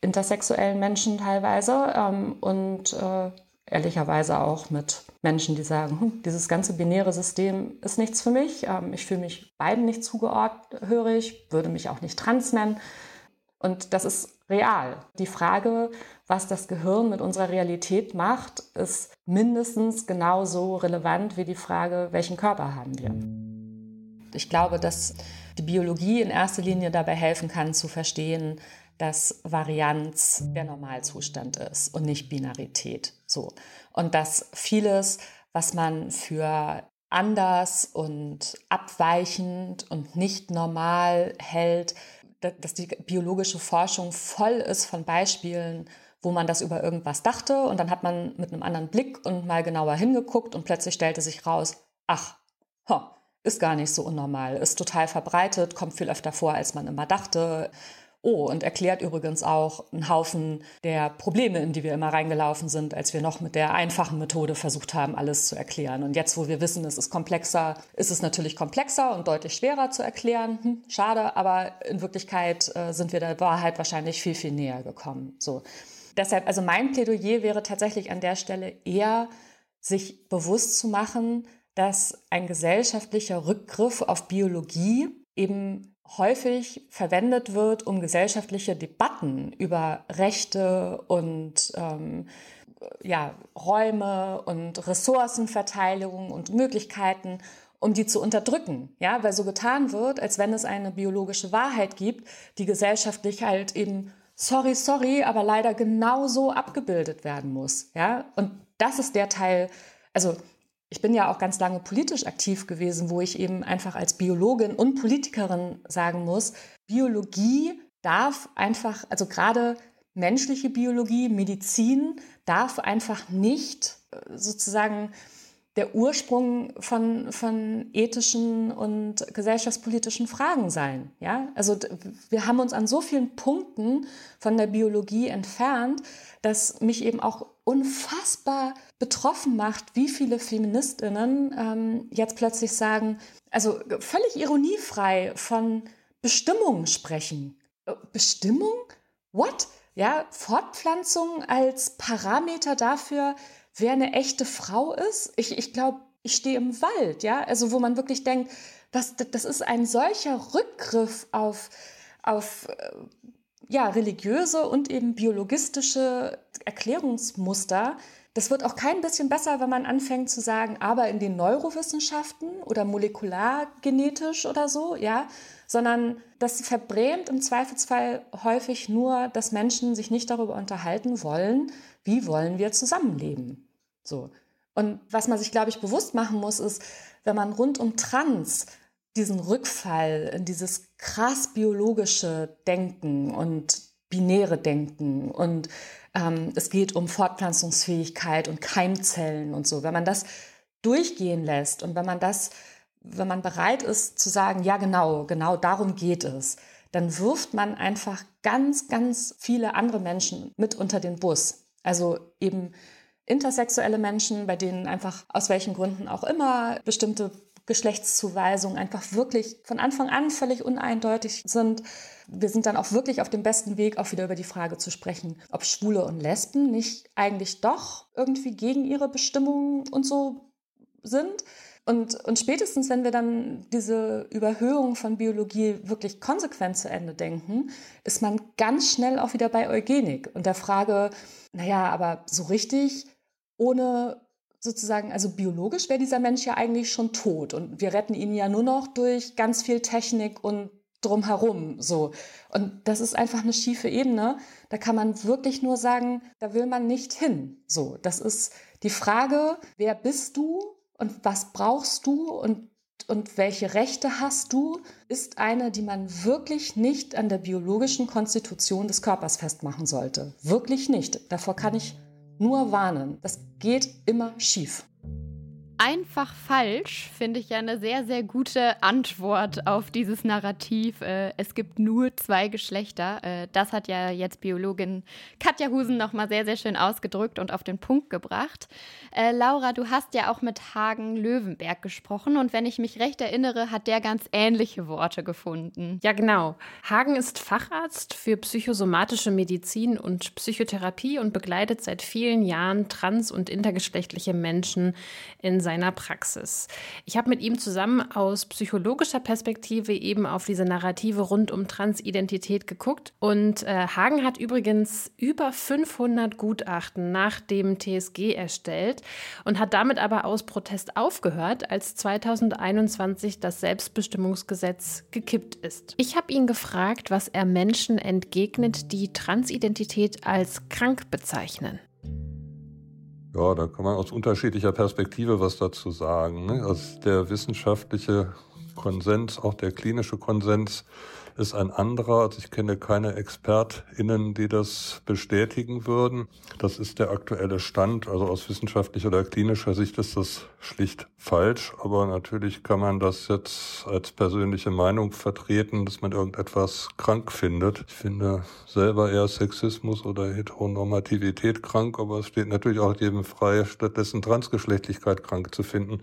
intersexuellen Menschen teilweise ähm, und äh, ehrlicherweise auch mit Menschen, die sagen, hm, dieses ganze binäre System ist nichts für mich, ähm, ich fühle mich beiden nicht zugehörig, würde mich auch nicht trans nennen. Und das ist real. Die Frage, was das Gehirn mit unserer Realität macht, ist mindestens genauso relevant wie die Frage, welchen Körper haben wir. Ich glaube, dass die Biologie in erster Linie dabei helfen kann zu verstehen, dass Varianz der Normalzustand ist und nicht Binarität. So. Und dass vieles, was man für anders und abweichend und nicht normal hält, dass die biologische Forschung voll ist von Beispielen, wo man das über irgendwas dachte und dann hat man mit einem anderen Blick und mal genauer hingeguckt und plötzlich stellte sich raus, ach, ist gar nicht so unnormal, ist total verbreitet, kommt viel öfter vor, als man immer dachte. Oh, und erklärt übrigens auch einen Haufen der Probleme, in die wir immer reingelaufen sind, als wir noch mit der einfachen Methode versucht haben, alles zu erklären. Und jetzt, wo wir wissen, es ist komplexer, ist es natürlich komplexer und deutlich schwerer zu erklären. Hm, schade, aber in Wirklichkeit äh, sind wir der Wahrheit wahrscheinlich viel, viel näher gekommen. So. Deshalb, also mein Plädoyer wäre tatsächlich an der Stelle eher, sich bewusst zu machen, dass ein gesellschaftlicher Rückgriff auf Biologie eben häufig verwendet wird, um gesellschaftliche Debatten über Rechte und ähm, ja, Räume und Ressourcenverteilung und Möglichkeiten, um die zu unterdrücken. Ja, weil so getan wird, als wenn es eine biologische Wahrheit gibt, die gesellschaftlich halt eben sorry, sorry, aber leider genauso abgebildet werden muss. Ja, und das ist der Teil, also ich bin ja auch ganz lange politisch aktiv gewesen, wo ich eben einfach als Biologin und Politikerin sagen muss, Biologie darf einfach, also gerade menschliche Biologie, Medizin darf einfach nicht äh, sozusagen der Ursprung von, von ethischen und gesellschaftspolitischen Fragen sein. Ja, also wir haben uns an so vielen Punkten von der Biologie entfernt, dass mich eben auch unfassbar betroffen macht, wie viele Feministinnen ähm, jetzt plötzlich sagen, also völlig ironiefrei von Bestimmung sprechen. Äh, Bestimmung? What? Ja, Fortpflanzung als Parameter dafür, wer eine echte Frau ist. Ich, ich glaube, ich stehe im Wald, ja, also wo man wirklich denkt, was, das ist ein solcher Rückgriff auf, auf äh, ja, religiöse und eben biologistische Erklärungsmuster. Das wird auch kein bisschen besser, wenn man anfängt zu sagen, aber in den Neurowissenschaften oder molekulargenetisch oder so, ja, sondern das verbrämt im Zweifelsfall häufig nur, dass Menschen sich nicht darüber unterhalten wollen, wie wollen wir zusammenleben. So. Und was man sich, glaube ich, bewusst machen muss, ist, wenn man rund um Trans diesen Rückfall in dieses krass biologische Denken und binäre Denken und ähm, es geht um Fortpflanzungsfähigkeit und Keimzellen und so. Wenn man das durchgehen lässt und wenn man das, wenn man bereit ist zu sagen, ja genau, genau darum geht es, dann wirft man einfach ganz, ganz viele andere Menschen mit unter den Bus. Also eben intersexuelle Menschen, bei denen einfach aus welchen Gründen auch immer bestimmte Geschlechtszuweisungen einfach wirklich von Anfang an völlig uneindeutig sind. Wir sind dann auch wirklich auf dem besten Weg, auch wieder über die Frage zu sprechen, ob Schwule und Lesben nicht eigentlich doch irgendwie gegen ihre Bestimmungen und so sind. Und, und spätestens, wenn wir dann diese Überhöhung von Biologie wirklich konsequent zu Ende denken, ist man ganz schnell auch wieder bei Eugenik und der Frage, naja, aber so richtig ohne sozusagen, also biologisch wäre dieser Mensch ja eigentlich schon tot und wir retten ihn ja nur noch durch ganz viel Technik und drumherum so. Und das ist einfach eine schiefe Ebene. Da kann man wirklich nur sagen, da will man nicht hin. So, das ist die Frage, wer bist du und was brauchst du und und welche Rechte hast du, ist eine, die man wirklich nicht an der biologischen Konstitution des Körpers festmachen sollte. Wirklich nicht. Davor kann ich nur warnen. Das geht immer schief. Einfach falsch finde ich ja eine sehr, sehr gute Antwort auf dieses Narrativ. Äh, es gibt nur zwei Geschlechter. Äh, das hat ja jetzt Biologin Katja Husen nochmal sehr, sehr schön ausgedrückt und auf den Punkt gebracht. Äh, Laura, du hast ja auch mit Hagen Löwenberg gesprochen und wenn ich mich recht erinnere, hat der ganz ähnliche Worte gefunden. Ja, genau. Hagen ist Facharzt für psychosomatische Medizin und Psychotherapie und begleitet seit vielen Jahren trans- und intergeschlechtliche Menschen in seiner Praxis. Ich habe mit ihm zusammen aus psychologischer Perspektive eben auf diese Narrative rund um Transidentität geguckt. Und äh, Hagen hat übrigens über 500 Gutachten nach dem TSG erstellt und hat damit aber aus Protest aufgehört, als 2021 das Selbstbestimmungsgesetz gekippt ist. Ich habe ihn gefragt, was er Menschen entgegnet, die Transidentität als krank bezeichnen. Ja, da kann man aus unterschiedlicher Perspektive was dazu sagen. Ne? Also der wissenschaftliche Konsens, auch der klinische Konsens ist ein anderer. Also ich kenne keine ExpertInnen, die das bestätigen würden. Das ist der aktuelle Stand. Also aus wissenschaftlicher oder klinischer Sicht ist das schlicht falsch. Aber natürlich kann man das jetzt als persönliche Meinung vertreten, dass man irgendetwas krank findet. Ich finde selber eher Sexismus oder Heteronormativität krank, aber es steht natürlich auch jedem frei, stattdessen Transgeschlechtlichkeit krank zu finden.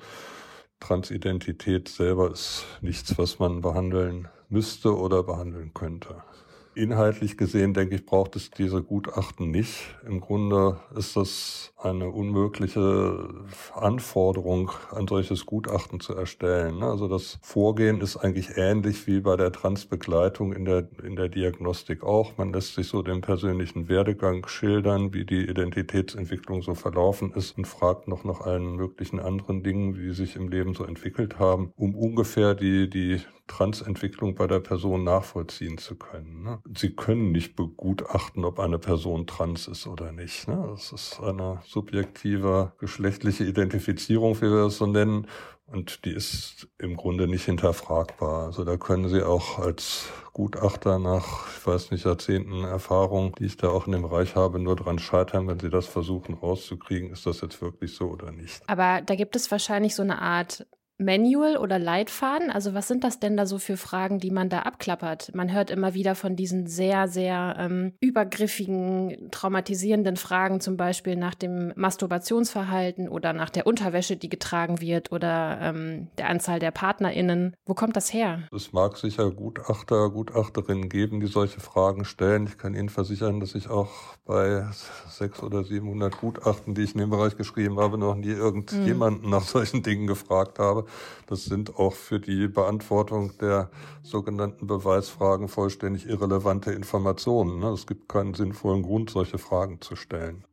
Transidentität selber ist nichts, was man behandeln müsste oder behandeln könnte. Inhaltlich gesehen, denke ich, braucht es diese Gutachten nicht. Im Grunde ist das eine unmögliche Anforderung, ein solches Gutachten zu erstellen. Also das Vorgehen ist eigentlich ähnlich wie bei der Transbegleitung in der, in der Diagnostik auch. Man lässt sich so den persönlichen Werdegang schildern, wie die Identitätsentwicklung so verlaufen ist und fragt noch nach allen möglichen anderen Dingen, wie sie sich im Leben so entwickelt haben, um ungefähr die, die Transentwicklung bei der Person nachvollziehen zu können. Sie können nicht begutachten, ob eine Person trans ist oder nicht. Ne? Das ist eine subjektive geschlechtliche Identifizierung, wie wir es so nennen. Und die ist im Grunde nicht hinterfragbar. Also da können Sie auch als Gutachter nach, ich weiß nicht, Jahrzehnten Erfahrung, die ich da auch in dem Bereich habe, nur dran scheitern, wenn Sie das versuchen rauszukriegen, ist das jetzt wirklich so oder nicht. Aber da gibt es wahrscheinlich so eine Art Manual oder Leitfaden? Also was sind das denn da so für Fragen, die man da abklappert? Man hört immer wieder von diesen sehr, sehr ähm, übergriffigen, traumatisierenden Fragen, zum Beispiel nach dem Masturbationsverhalten oder nach der Unterwäsche, die getragen wird oder ähm, der Anzahl der PartnerInnen. Wo kommt das her? Es mag sicher Gutachter, Gutachterinnen geben, die solche Fragen stellen. Ich kann Ihnen versichern, dass ich auch bei sechs oder 700 Gutachten, die ich in dem Bereich geschrieben habe, noch nie irgendjemanden mhm. nach solchen Dingen gefragt habe. Das sind auch für die Beantwortung der sogenannten Beweisfragen vollständig irrelevante Informationen. Ne? Es gibt keinen sinnvollen Grund, solche Fragen zu stellen.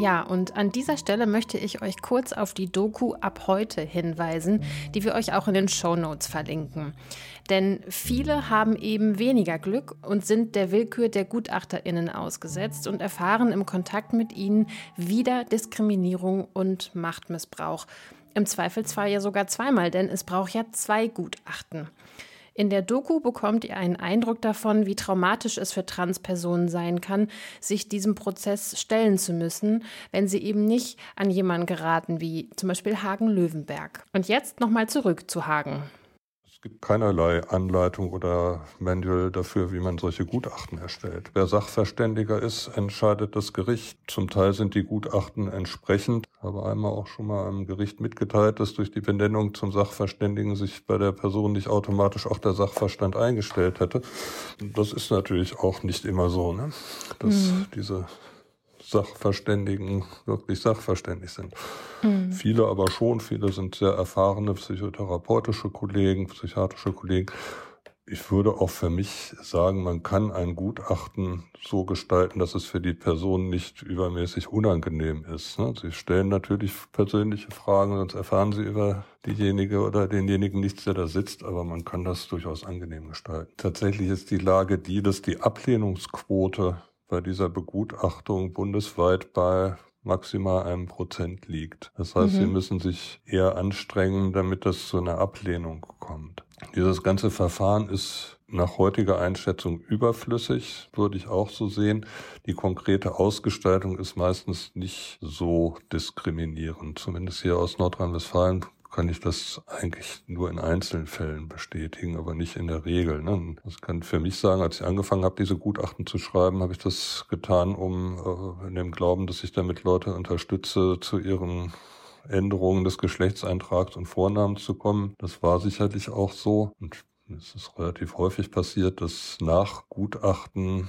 Ja, und an dieser Stelle möchte ich euch kurz auf die Doku ab heute hinweisen, die wir euch auch in den Show Notes verlinken. Denn viele haben eben weniger Glück und sind der Willkür der GutachterInnen ausgesetzt und erfahren im Kontakt mit ihnen wieder Diskriminierung und Machtmissbrauch. Im Zweifelsfall ja sogar zweimal, denn es braucht ja zwei Gutachten. In der Doku bekommt ihr einen Eindruck davon, wie traumatisch es für Transpersonen sein kann, sich diesem Prozess stellen zu müssen, wenn sie eben nicht an jemanden geraten wie zum Beispiel Hagen Löwenberg. Und jetzt nochmal zurück zu Hagen. Es gibt keinerlei Anleitung oder Manual dafür, wie man solche Gutachten erstellt. Wer Sachverständiger ist, entscheidet das Gericht. Zum Teil sind die Gutachten entsprechend. Ich habe einmal auch schon mal einem Gericht mitgeteilt, dass durch die Benennung zum Sachverständigen sich bei der Person nicht automatisch auch der Sachverstand eingestellt hätte. Das ist natürlich auch nicht immer so, ne? dass mhm. diese Sachverständigen wirklich sachverständig sind. Mhm. Viele aber schon, viele sind sehr erfahrene psychotherapeutische Kollegen, psychiatrische Kollegen. Ich würde auch für mich sagen, man kann ein Gutachten so gestalten, dass es für die Person nicht übermäßig unangenehm ist. Ne? Sie stellen natürlich persönliche Fragen, sonst erfahren sie über diejenige oder denjenigen nichts, der da sitzt, aber man kann das durchaus angenehm gestalten. Tatsächlich ist die Lage die, dass die Ablehnungsquote bei dieser Begutachtung bundesweit bei maximal einem Prozent liegt. Das heißt, mhm. sie müssen sich eher anstrengen, damit das zu einer Ablehnung kommt. Dieses ganze Verfahren ist nach heutiger Einschätzung überflüssig, würde ich auch so sehen. Die konkrete Ausgestaltung ist meistens nicht so diskriminierend. Zumindest hier aus Nordrhein-Westfalen kann ich das eigentlich nur in einzelnen Fällen bestätigen, aber nicht in der Regel. Ne? Das kann für mich sagen, als ich angefangen habe, diese Gutachten zu schreiben, habe ich das getan, um äh, in dem Glauben, dass ich damit Leute unterstütze, zu ihren Änderungen des Geschlechtseintrags und Vornamens zu kommen. Das war sicherlich auch so. Und es ist relativ häufig passiert, dass nach Gutachten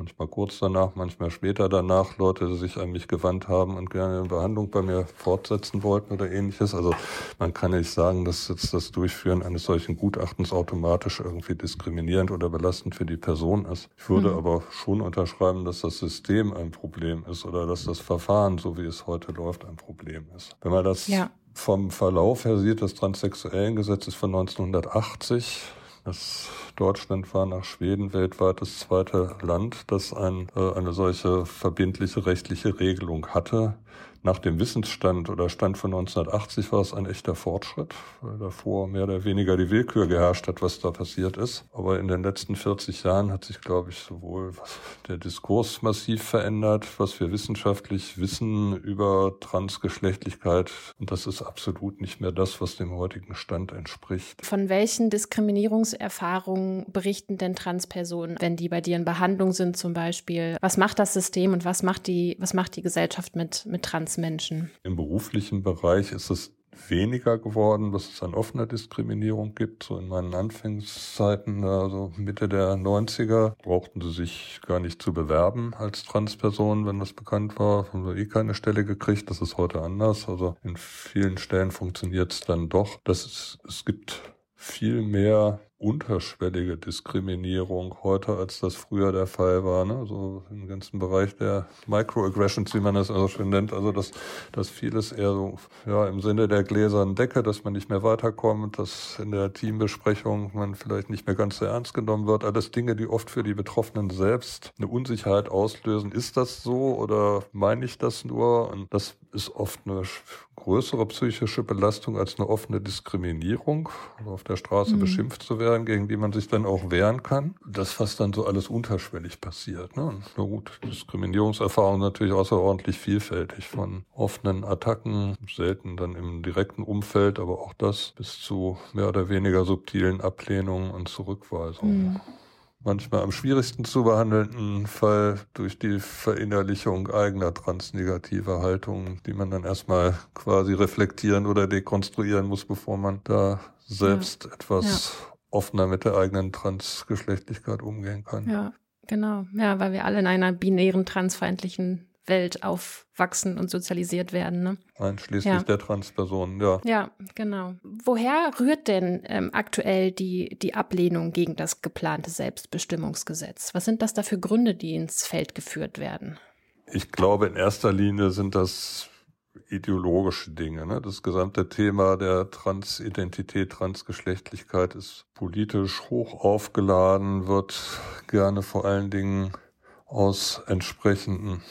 manchmal kurz danach, manchmal später danach Leute sich an mich gewandt haben und gerne eine Behandlung bei mir fortsetzen wollten oder ähnliches. Also man kann nicht sagen, dass jetzt das Durchführen eines solchen Gutachtens automatisch irgendwie diskriminierend oder belastend für die Person ist. Ich würde mhm. aber schon unterschreiben, dass das System ein Problem ist oder dass das Verfahren, so wie es heute läuft, ein Problem ist. Wenn man das ja. vom Verlauf her sieht, das Transsexuellengesetz ist von 1980. Das Deutschland war nach Schweden weltweit das zweite Land, das ein, äh, eine solche verbindliche rechtliche Regelung hatte. Nach dem Wissensstand oder Stand von 1980 war es ein echter Fortschritt, weil davor mehr oder weniger die Willkür geherrscht hat, was da passiert ist. Aber in den letzten 40 Jahren hat sich, glaube ich, sowohl der Diskurs massiv verändert, was wir wissenschaftlich wissen über Transgeschlechtlichkeit. Und das ist absolut nicht mehr das, was dem heutigen Stand entspricht. Von welchen Diskriminierungserfahrungen berichten denn Transpersonen, wenn die bei dir in Behandlung sind zum Beispiel? Was macht das System und was macht die, was macht die Gesellschaft mit, mit Trans Transmenschen? Im beruflichen Bereich ist es weniger geworden, was es an offener Diskriminierung gibt. So in meinen Anfangszeiten, also Mitte der 90er, brauchten sie sich gar nicht zu bewerben als Transperson, wenn das bekannt war. Haben sie eh keine Stelle gekriegt. Das ist heute anders. Also in vielen Stellen funktioniert es dann doch. Das ist, es gibt viel mehr unterschwellige Diskriminierung heute, als das früher der Fall war. Ne? Also im ganzen Bereich der Microaggressions, wie man das also schön nennt. Also dass, dass vieles eher so ja, im Sinne der gläsernen Decke, dass man nicht mehr weiterkommt, dass in der Teambesprechung man vielleicht nicht mehr ganz so ernst genommen wird. Alles Dinge, die oft für die Betroffenen selbst eine Unsicherheit auslösen. Ist das so oder meine ich das nur? Und das ist oft eine größere psychische Belastung als eine offene Diskriminierung, also auf der Straße mhm. beschimpft zu werden, gegen die man sich dann auch wehren kann. Das, was dann so alles unterschwellig passiert. Ne? Und na gut, Diskriminierungserfahrung natürlich außerordentlich vielfältig, von offenen Attacken, selten dann im direkten Umfeld, aber auch das bis zu mehr oder weniger subtilen Ablehnungen und Zurückweisungen. Mhm manchmal am schwierigsten zu behandelnden Fall durch die Verinnerlichung eigener transnegativer Haltungen, die man dann erstmal quasi reflektieren oder dekonstruieren muss, bevor man da selbst ja. etwas ja. Offener mit der eigenen Transgeschlechtlichkeit umgehen kann. Ja, genau. Ja, weil wir alle in einer binären transfeindlichen Welt aufwachsen und sozialisiert werden. Ne? Einschließlich ja. der Transpersonen, ja. Ja, genau. Woher rührt denn ähm, aktuell die, die Ablehnung gegen das geplante Selbstbestimmungsgesetz? Was sind das da für Gründe, die ins Feld geführt werden? Ich glaube, in erster Linie sind das ideologische Dinge. Ne? Das gesamte Thema der Transidentität, Transgeschlechtlichkeit ist politisch hoch aufgeladen, wird gerne vor allen Dingen aus entsprechenden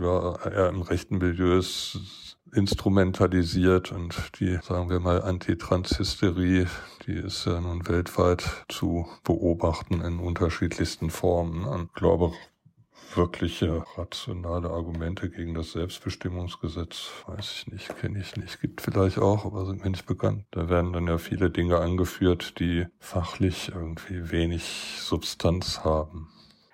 ja, eher im rechten Milieus instrumentalisiert und die, sagen wir mal, Antitranshysterie, die ist ja nun weltweit zu beobachten in unterschiedlichsten Formen. Und ich glaube, wirkliche rationale Argumente gegen das Selbstbestimmungsgesetz, weiß ich nicht, kenne ich nicht, gibt vielleicht auch, aber sind mir nicht bekannt. Da werden dann ja viele Dinge angeführt, die fachlich irgendwie wenig Substanz haben.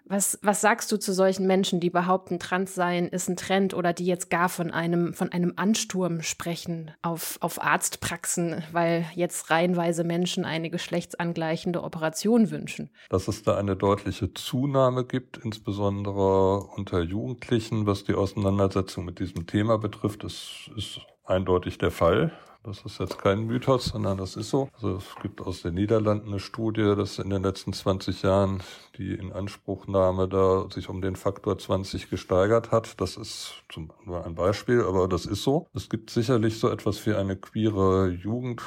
Was, was sagst du zu solchen Menschen, die behaupten, trans sein ist ein Trend oder die jetzt gar von einem, von einem Ansturm sprechen auf, auf Arztpraxen, weil jetzt reihenweise Menschen eine geschlechtsangleichende Operation wünschen? Dass es da eine deutliche Zunahme gibt, insbesondere unter Jugendlichen, was die Auseinandersetzung mit diesem Thema betrifft, ist, ist eindeutig der Fall. Das ist jetzt kein Mythos, sondern das ist so. Also es gibt aus den Niederlanden eine Studie, dass in den letzten 20 Jahren die Inanspruchnahme da sich um den Faktor 20 gesteigert hat. Das ist zum, nur ein Beispiel, aber das ist so. Es gibt sicherlich so etwas wie eine queere Jugend.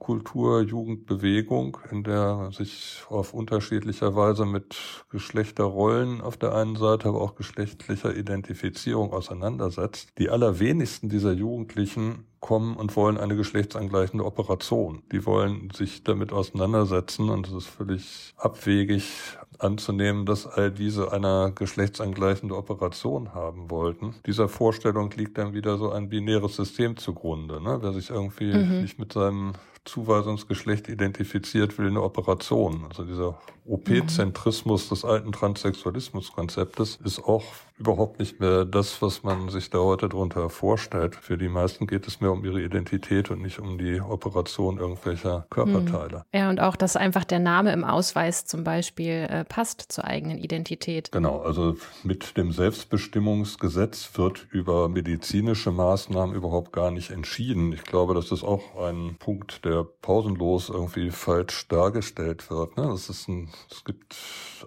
Kultur, Jugendbewegung, in der sich auf unterschiedlicher Weise mit Geschlechterrollen auf der einen Seite, aber auch geschlechtlicher Identifizierung auseinandersetzt. Die allerwenigsten dieser Jugendlichen kommen und wollen eine geschlechtsangleichende Operation. Die wollen sich damit auseinandersetzen und es ist völlig abwegig anzunehmen, dass all diese einer geschlechtsangleichende Operation haben wollten. Dieser Vorstellung liegt dann wieder so ein binäres System zugrunde. Ne? Wer sich irgendwie mhm. nicht mit seinem Zuweisungsgeschlecht identifiziert, will eine Operation. Also dieser OP-Zentrismus des alten Transsexualismuskonzeptes ist auch überhaupt nicht mehr das, was man sich da heute darunter vorstellt. Für die meisten geht es mehr um ihre Identität und nicht um die Operation irgendwelcher Körperteile. Hm. Ja, und auch, dass einfach der Name im Ausweis zum Beispiel äh, passt zur eigenen Identität. Genau, also mit dem Selbstbestimmungsgesetz wird über medizinische Maßnahmen überhaupt gar nicht entschieden. Ich glaube, das ist auch ein Punkt, der pausenlos irgendwie falsch dargestellt wird. Ne? Das ist ein es gibt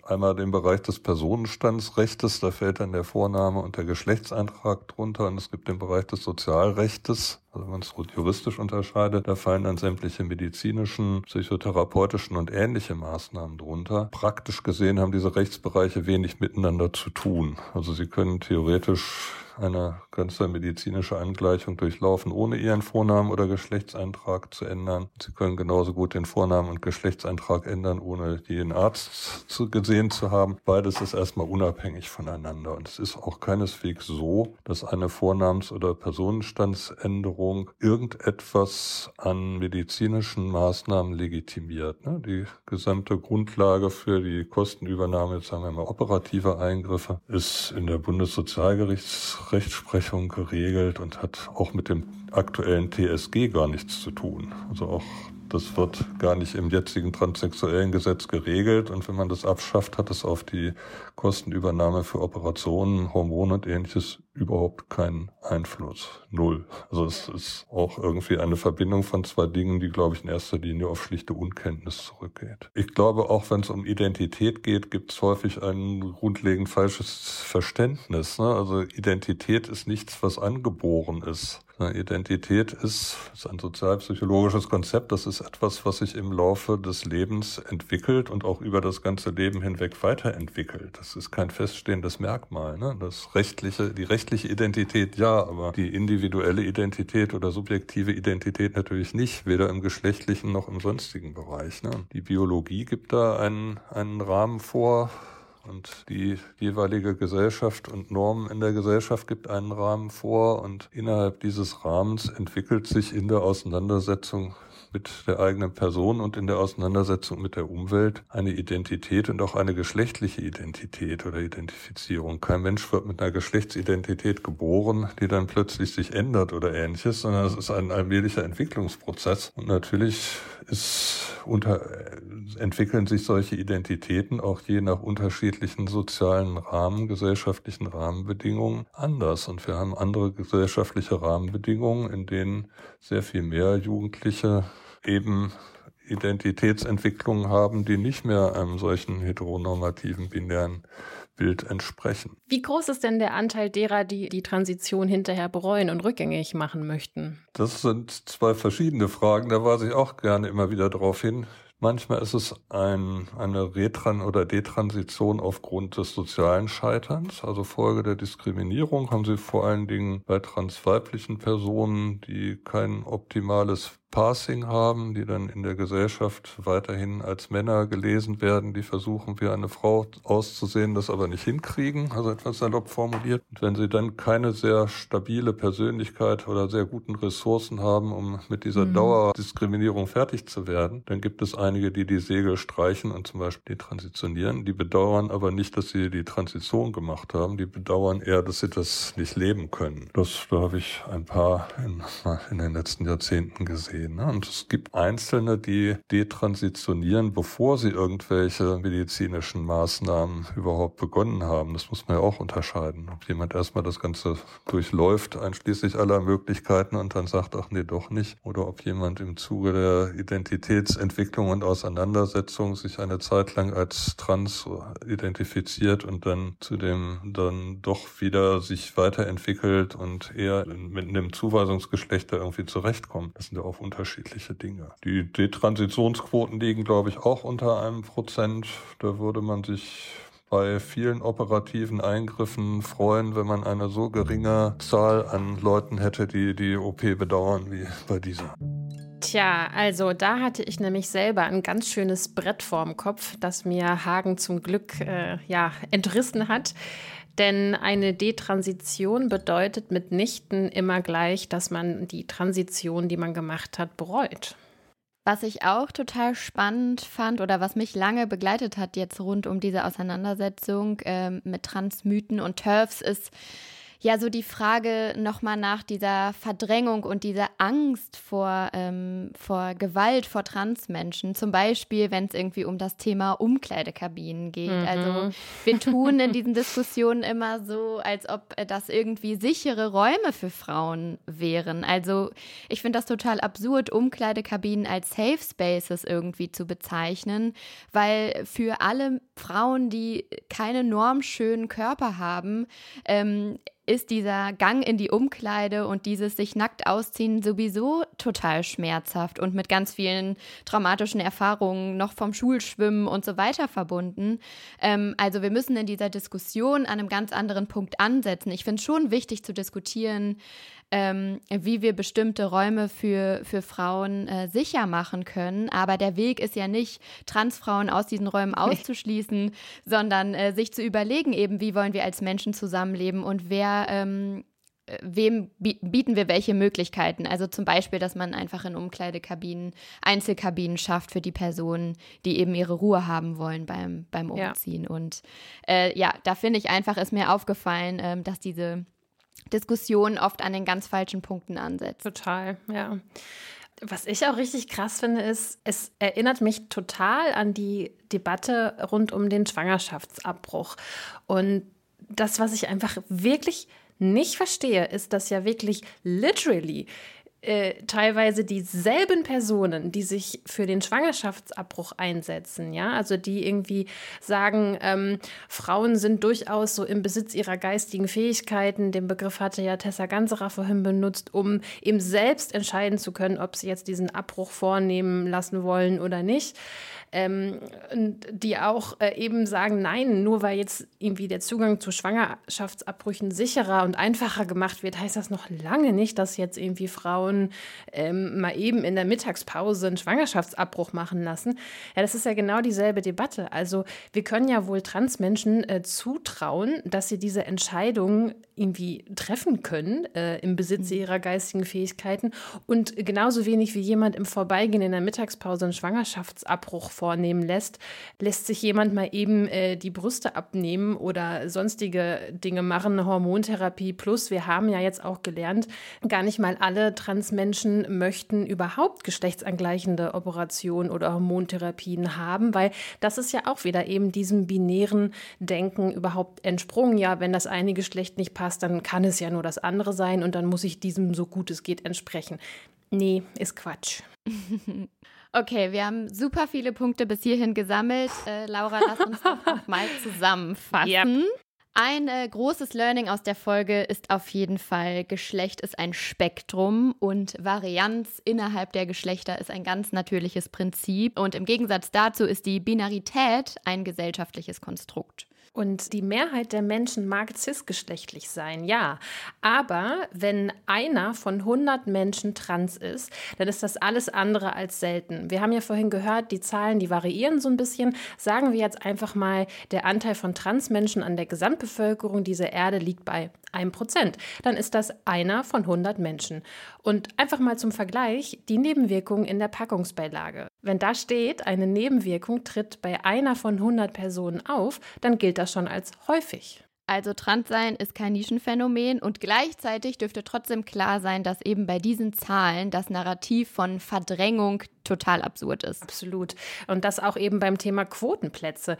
einmal den Bereich des Personenstandsrechtes, da fällt dann der Vorname und der Geschlechtseintrag drunter und es gibt den Bereich des Sozialrechtes, also wenn man es juristisch unterscheidet, da fallen dann sämtliche medizinischen, psychotherapeutischen und ähnliche Maßnahmen drunter. Praktisch gesehen haben diese Rechtsbereiche wenig miteinander zu tun. Also sie können theoretisch eine ganze medizinische Angleichung durchlaufen, ohne ihren Vornamen oder Geschlechtseintrag zu ändern. Sie können genauso gut den Vornamen und Geschlechtseintrag ändern, ohne jeden Arzt zu, gesehen zu haben. Beides ist erstmal unabhängig voneinander. Und es ist auch keineswegs so, dass eine Vornamens- oder Personenstandsänderung irgendetwas an medizinischen Maßnahmen legitimiert. Ne? Die gesamte Grundlage für die Kostenübernahme, jetzt sagen wir mal operative Eingriffe, ist in der Bundessozialgerichts Rechtsprechung geregelt und hat auch mit dem aktuellen TSG gar nichts zu tun. Also auch das wird gar nicht im jetzigen transsexuellen Gesetz geregelt. Und wenn man das abschafft, hat es auf die Kostenübernahme für Operationen, Hormone und ähnliches überhaupt keinen Einfluss. Null. Also es ist auch irgendwie eine Verbindung von zwei Dingen, die, glaube ich, in erster Linie auf schlichte Unkenntnis zurückgeht. Ich glaube, auch wenn es um Identität geht, gibt es häufig ein grundlegend falsches Verständnis. Ne? Also Identität ist nichts, was angeboren ist. Identität ist, ist ein sozialpsychologisches Konzept. Das ist etwas, was sich im Laufe des Lebens entwickelt und auch über das ganze Leben hinweg weiterentwickelt. Das ist kein feststehendes Merkmal. Ne? Das rechtliche, die rechtliche Identität ja, aber die individuelle Identität oder subjektive Identität natürlich nicht, weder im geschlechtlichen noch im sonstigen Bereich. Ne? Die Biologie gibt da einen, einen Rahmen vor, und die jeweilige Gesellschaft und Normen in der Gesellschaft gibt einen Rahmen vor und innerhalb dieses Rahmens entwickelt sich in der Auseinandersetzung mit der eigenen Person und in der Auseinandersetzung mit der Umwelt eine Identität und auch eine geschlechtliche Identität oder Identifizierung. Kein Mensch wird mit einer Geschlechtsidentität geboren, die dann plötzlich sich ändert oder ähnliches, sondern es ist ein allmählicher Entwicklungsprozess. Und natürlich ist unter, entwickeln sich solche Identitäten auch je nach unterschiedlichen sozialen Rahmen, gesellschaftlichen Rahmenbedingungen anders. Und wir haben andere gesellschaftliche Rahmenbedingungen, in denen sehr viel mehr Jugendliche eben Identitätsentwicklungen haben, die nicht mehr einem solchen heteronormativen binären Bild entsprechen. Wie groß ist denn der Anteil derer, die die Transition hinterher bereuen und rückgängig machen möchten? Das sind zwei verschiedene Fragen. Da weise ich auch gerne immer wieder darauf hin. Manchmal ist es ein, eine Retran- oder Detransition aufgrund des sozialen Scheiterns, also Folge der Diskriminierung haben sie vor allen Dingen bei transweiblichen Personen, die kein optimales Passing haben, die dann in der Gesellschaft weiterhin als Männer gelesen werden, die versuchen, wie eine Frau auszusehen, das aber nicht hinkriegen, also etwas salopp formuliert. Und wenn sie dann keine sehr stabile Persönlichkeit oder sehr guten Ressourcen haben, um mit dieser mhm. Dauerdiskriminierung fertig zu werden, dann gibt es einige, die die Segel streichen und zum Beispiel transitionieren. Die bedauern aber nicht, dass sie die Transition gemacht haben, die bedauern eher, dass sie das nicht leben können. Das, da habe ich ein paar in, in den letzten Jahrzehnten gesehen gehen. Ne? Und es gibt Einzelne, die detransitionieren, bevor sie irgendwelche medizinischen Maßnahmen überhaupt begonnen haben. Das muss man ja auch unterscheiden. Ob jemand erstmal das Ganze durchläuft, einschließlich aller Möglichkeiten und dann sagt, ach nee, doch nicht. Oder ob jemand im Zuge der Identitätsentwicklung und Auseinandersetzung sich eine Zeit lang als trans identifiziert und dann zu dem dann doch wieder sich weiterentwickelt und eher mit einem Zuweisungsgeschlecht irgendwie zurechtkommt. Das sind ja auch unterschiedliche Dinge. Die Detransitionsquoten liegen, glaube ich, auch unter einem Prozent. Da würde man sich bei vielen operativen Eingriffen freuen, wenn man eine so geringe Zahl an Leuten hätte, die die OP bedauern wie bei dieser. Tja, also da hatte ich nämlich selber ein ganz schönes Brett vorm Kopf, das mir Hagen zum Glück äh, ja, entrissen hat. Denn eine Detransition bedeutet mitnichten immer gleich, dass man die Transition, die man gemacht hat, bereut. Was ich auch total spannend fand oder was mich lange begleitet hat jetzt rund um diese Auseinandersetzung äh, mit Transmythen und TERFs ist, ja so die Frage nochmal nach dieser Verdrängung und dieser Angst vor, ähm, vor Gewalt vor Transmenschen. Zum Beispiel, wenn es irgendwie um das Thema Umkleidekabinen geht. Mhm. Also wir tun in diesen Diskussionen immer so, als ob das irgendwie sichere Räume für Frauen wären. Also ich finde das total absurd, Umkleidekabinen als Safe Spaces irgendwie zu bezeichnen, weil für alle Frauen, die keine normschönen Körper haben, ähm, ist dieser Gang in die Umkleide und dieses sich nackt ausziehen sowieso total schmerzhaft und mit ganz vielen traumatischen Erfahrungen noch vom Schulschwimmen und so weiter verbunden. Ähm, also wir müssen in dieser Diskussion an einem ganz anderen Punkt ansetzen. Ich finde es schon wichtig zu diskutieren, ähm, wie wir bestimmte Räume für, für Frauen äh, sicher machen können. Aber der Weg ist ja nicht, Transfrauen aus diesen Räumen auszuschließen, sondern äh, sich zu überlegen, eben, wie wollen wir als Menschen zusammenleben und wer ähm, äh, wem bieten wir welche Möglichkeiten? Also zum Beispiel, dass man einfach in Umkleidekabinen Einzelkabinen schafft für die Personen, die eben ihre Ruhe haben wollen beim, beim Umziehen. Ja. Und äh, ja, da finde ich einfach, ist mir aufgefallen, äh, dass diese Diskussionen oft an den ganz falschen Punkten ansetzt. Total, ja. Was ich auch richtig krass finde, ist, es erinnert mich total an die Debatte rund um den Schwangerschaftsabbruch. Und das, was ich einfach wirklich nicht verstehe, ist, dass ja wirklich literally äh, teilweise dieselben Personen, die sich für den Schwangerschaftsabbruch einsetzen, ja, also die irgendwie sagen, ähm, Frauen sind durchaus so im Besitz ihrer geistigen Fähigkeiten, den Begriff hatte ja Tessa Ganserer vorhin benutzt, um eben selbst entscheiden zu können, ob sie jetzt diesen Abbruch vornehmen lassen wollen oder nicht ähm, die auch äh, eben sagen, nein, nur weil jetzt irgendwie der Zugang zu Schwangerschaftsabbrüchen sicherer und einfacher gemacht wird, heißt das noch lange nicht, dass jetzt irgendwie Frauen ähm, mal eben in der Mittagspause einen Schwangerschaftsabbruch machen lassen. Ja, das ist ja genau dieselbe Debatte. Also wir können ja wohl Transmenschen äh, zutrauen, dass sie diese Entscheidung irgendwie treffen können äh, im Besitz mhm. ihrer geistigen Fähigkeiten und genauso wenig wie jemand im Vorbeigehen in der Mittagspause einen Schwangerschaftsabbruch vornehmen lässt, lässt sich jemand mal eben äh, die Brüste abnehmen oder sonstige Dinge machen, Hormontherapie plus. Wir haben ja jetzt auch gelernt, gar nicht mal alle Transmenschen möchten überhaupt geschlechtsangleichende Operationen oder Hormontherapien haben, weil das ist ja auch wieder eben diesem binären Denken überhaupt entsprungen. Ja, wenn das eine Geschlecht nicht passt, dann kann es ja nur das andere sein und dann muss ich diesem so gut es geht entsprechen. Nee, ist Quatsch. <laughs> Okay, wir haben super viele Punkte bis hierhin gesammelt. Äh, Laura, lass uns doch noch mal zusammenfassen. Yep. Ein äh, großes Learning aus der Folge ist auf jeden Fall, Geschlecht ist ein Spektrum und Varianz innerhalb der Geschlechter ist ein ganz natürliches Prinzip. Und im Gegensatz dazu ist die Binarität ein gesellschaftliches Konstrukt. Und die Mehrheit der Menschen mag cisgeschlechtlich sein, ja. Aber wenn einer von 100 Menschen trans ist, dann ist das alles andere als selten. Wir haben ja vorhin gehört, die Zahlen, die variieren so ein bisschen. Sagen wir jetzt einfach mal, der Anteil von Transmenschen an der Gesamtbevölkerung dieser Erde liegt bei 1%. Dann ist das einer von 100 Menschen. Und einfach mal zum Vergleich, die Nebenwirkungen in der Packungsbeilage. Wenn da steht, eine Nebenwirkung tritt bei einer von 100 Personen auf, dann gilt das schon als häufig. Also Transsein ist kein Nischenphänomen und gleichzeitig dürfte trotzdem klar sein, dass eben bei diesen Zahlen das Narrativ von Verdrängung total absurd ist. Absolut. Und das auch eben beim Thema Quotenplätze.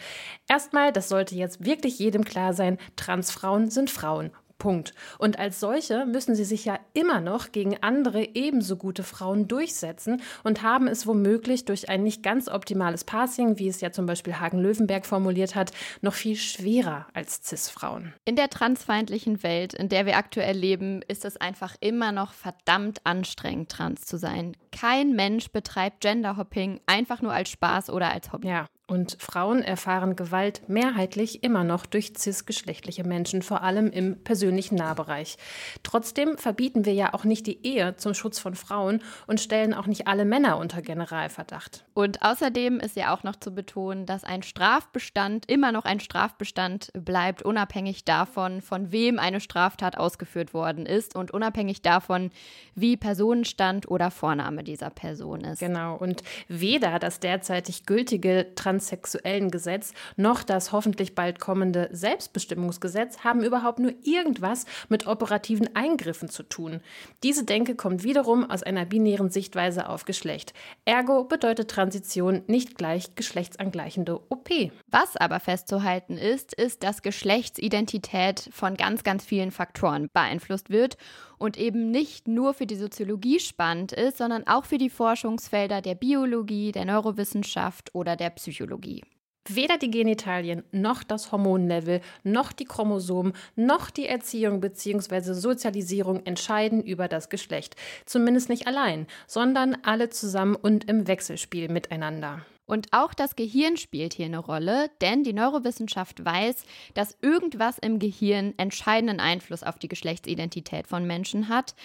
Erstmal, das sollte jetzt wirklich jedem klar sein, Transfrauen sind Frauen. Punkt. Und als solche müssen sie sich ja immer noch gegen andere ebenso gute Frauen durchsetzen und haben es womöglich durch ein nicht ganz optimales Passing, wie es ja zum Beispiel Hagen Löwenberg formuliert hat, noch viel schwerer als CIS-Frauen. In der transfeindlichen Welt, in der wir aktuell leben, ist es einfach immer noch verdammt anstrengend, trans zu sein. Kein Mensch betreibt Genderhopping einfach nur als Spaß oder als Hobby. Ja, Und Frauen erfahren Gewalt mehrheitlich immer noch durch cisgeschlechtliche Menschen, vor allem im persönlichen Nahbereich. Trotzdem verbieten wir ja auch nicht die Ehe zum Schutz von Frauen und stellen auch nicht alle Männer unter Generalverdacht. Und außerdem ist ja auch noch zu betonen, dass ein Strafbestand immer noch ein Strafbestand bleibt, unabhängig davon, von wem eine Straftat ausgeführt worden ist und unabhängig davon, wie Personenstand oder Vorname dieser Person ist. Genau. Und weder das derzeitig gültige Trans transsexuellen Gesetz noch das hoffentlich bald kommende Selbstbestimmungsgesetz haben überhaupt nur irgendwas mit operativen Eingriffen zu tun. Diese Denke kommt wiederum aus einer binären Sichtweise auf Geschlecht. Ergo bedeutet Transition nicht gleich geschlechtsangleichende OP. Was aber festzuhalten ist, ist, dass Geschlechtsidentität von ganz, ganz vielen Faktoren beeinflusst wird und eben nicht nur für die Soziologie spannend ist, sondern auch für die Forschungsfelder der Biologie, der Neurowissenschaft oder der Psychologie. Weder die Genitalien noch das Hormonlevel noch die Chromosomen noch die Erziehung bzw. Sozialisierung entscheiden über das Geschlecht. Zumindest nicht allein, sondern alle zusammen und im Wechselspiel miteinander. Und auch das Gehirn spielt hier eine Rolle, denn die Neurowissenschaft weiß, dass irgendwas im Gehirn entscheidenden Einfluss auf die Geschlechtsidentität von Menschen hat.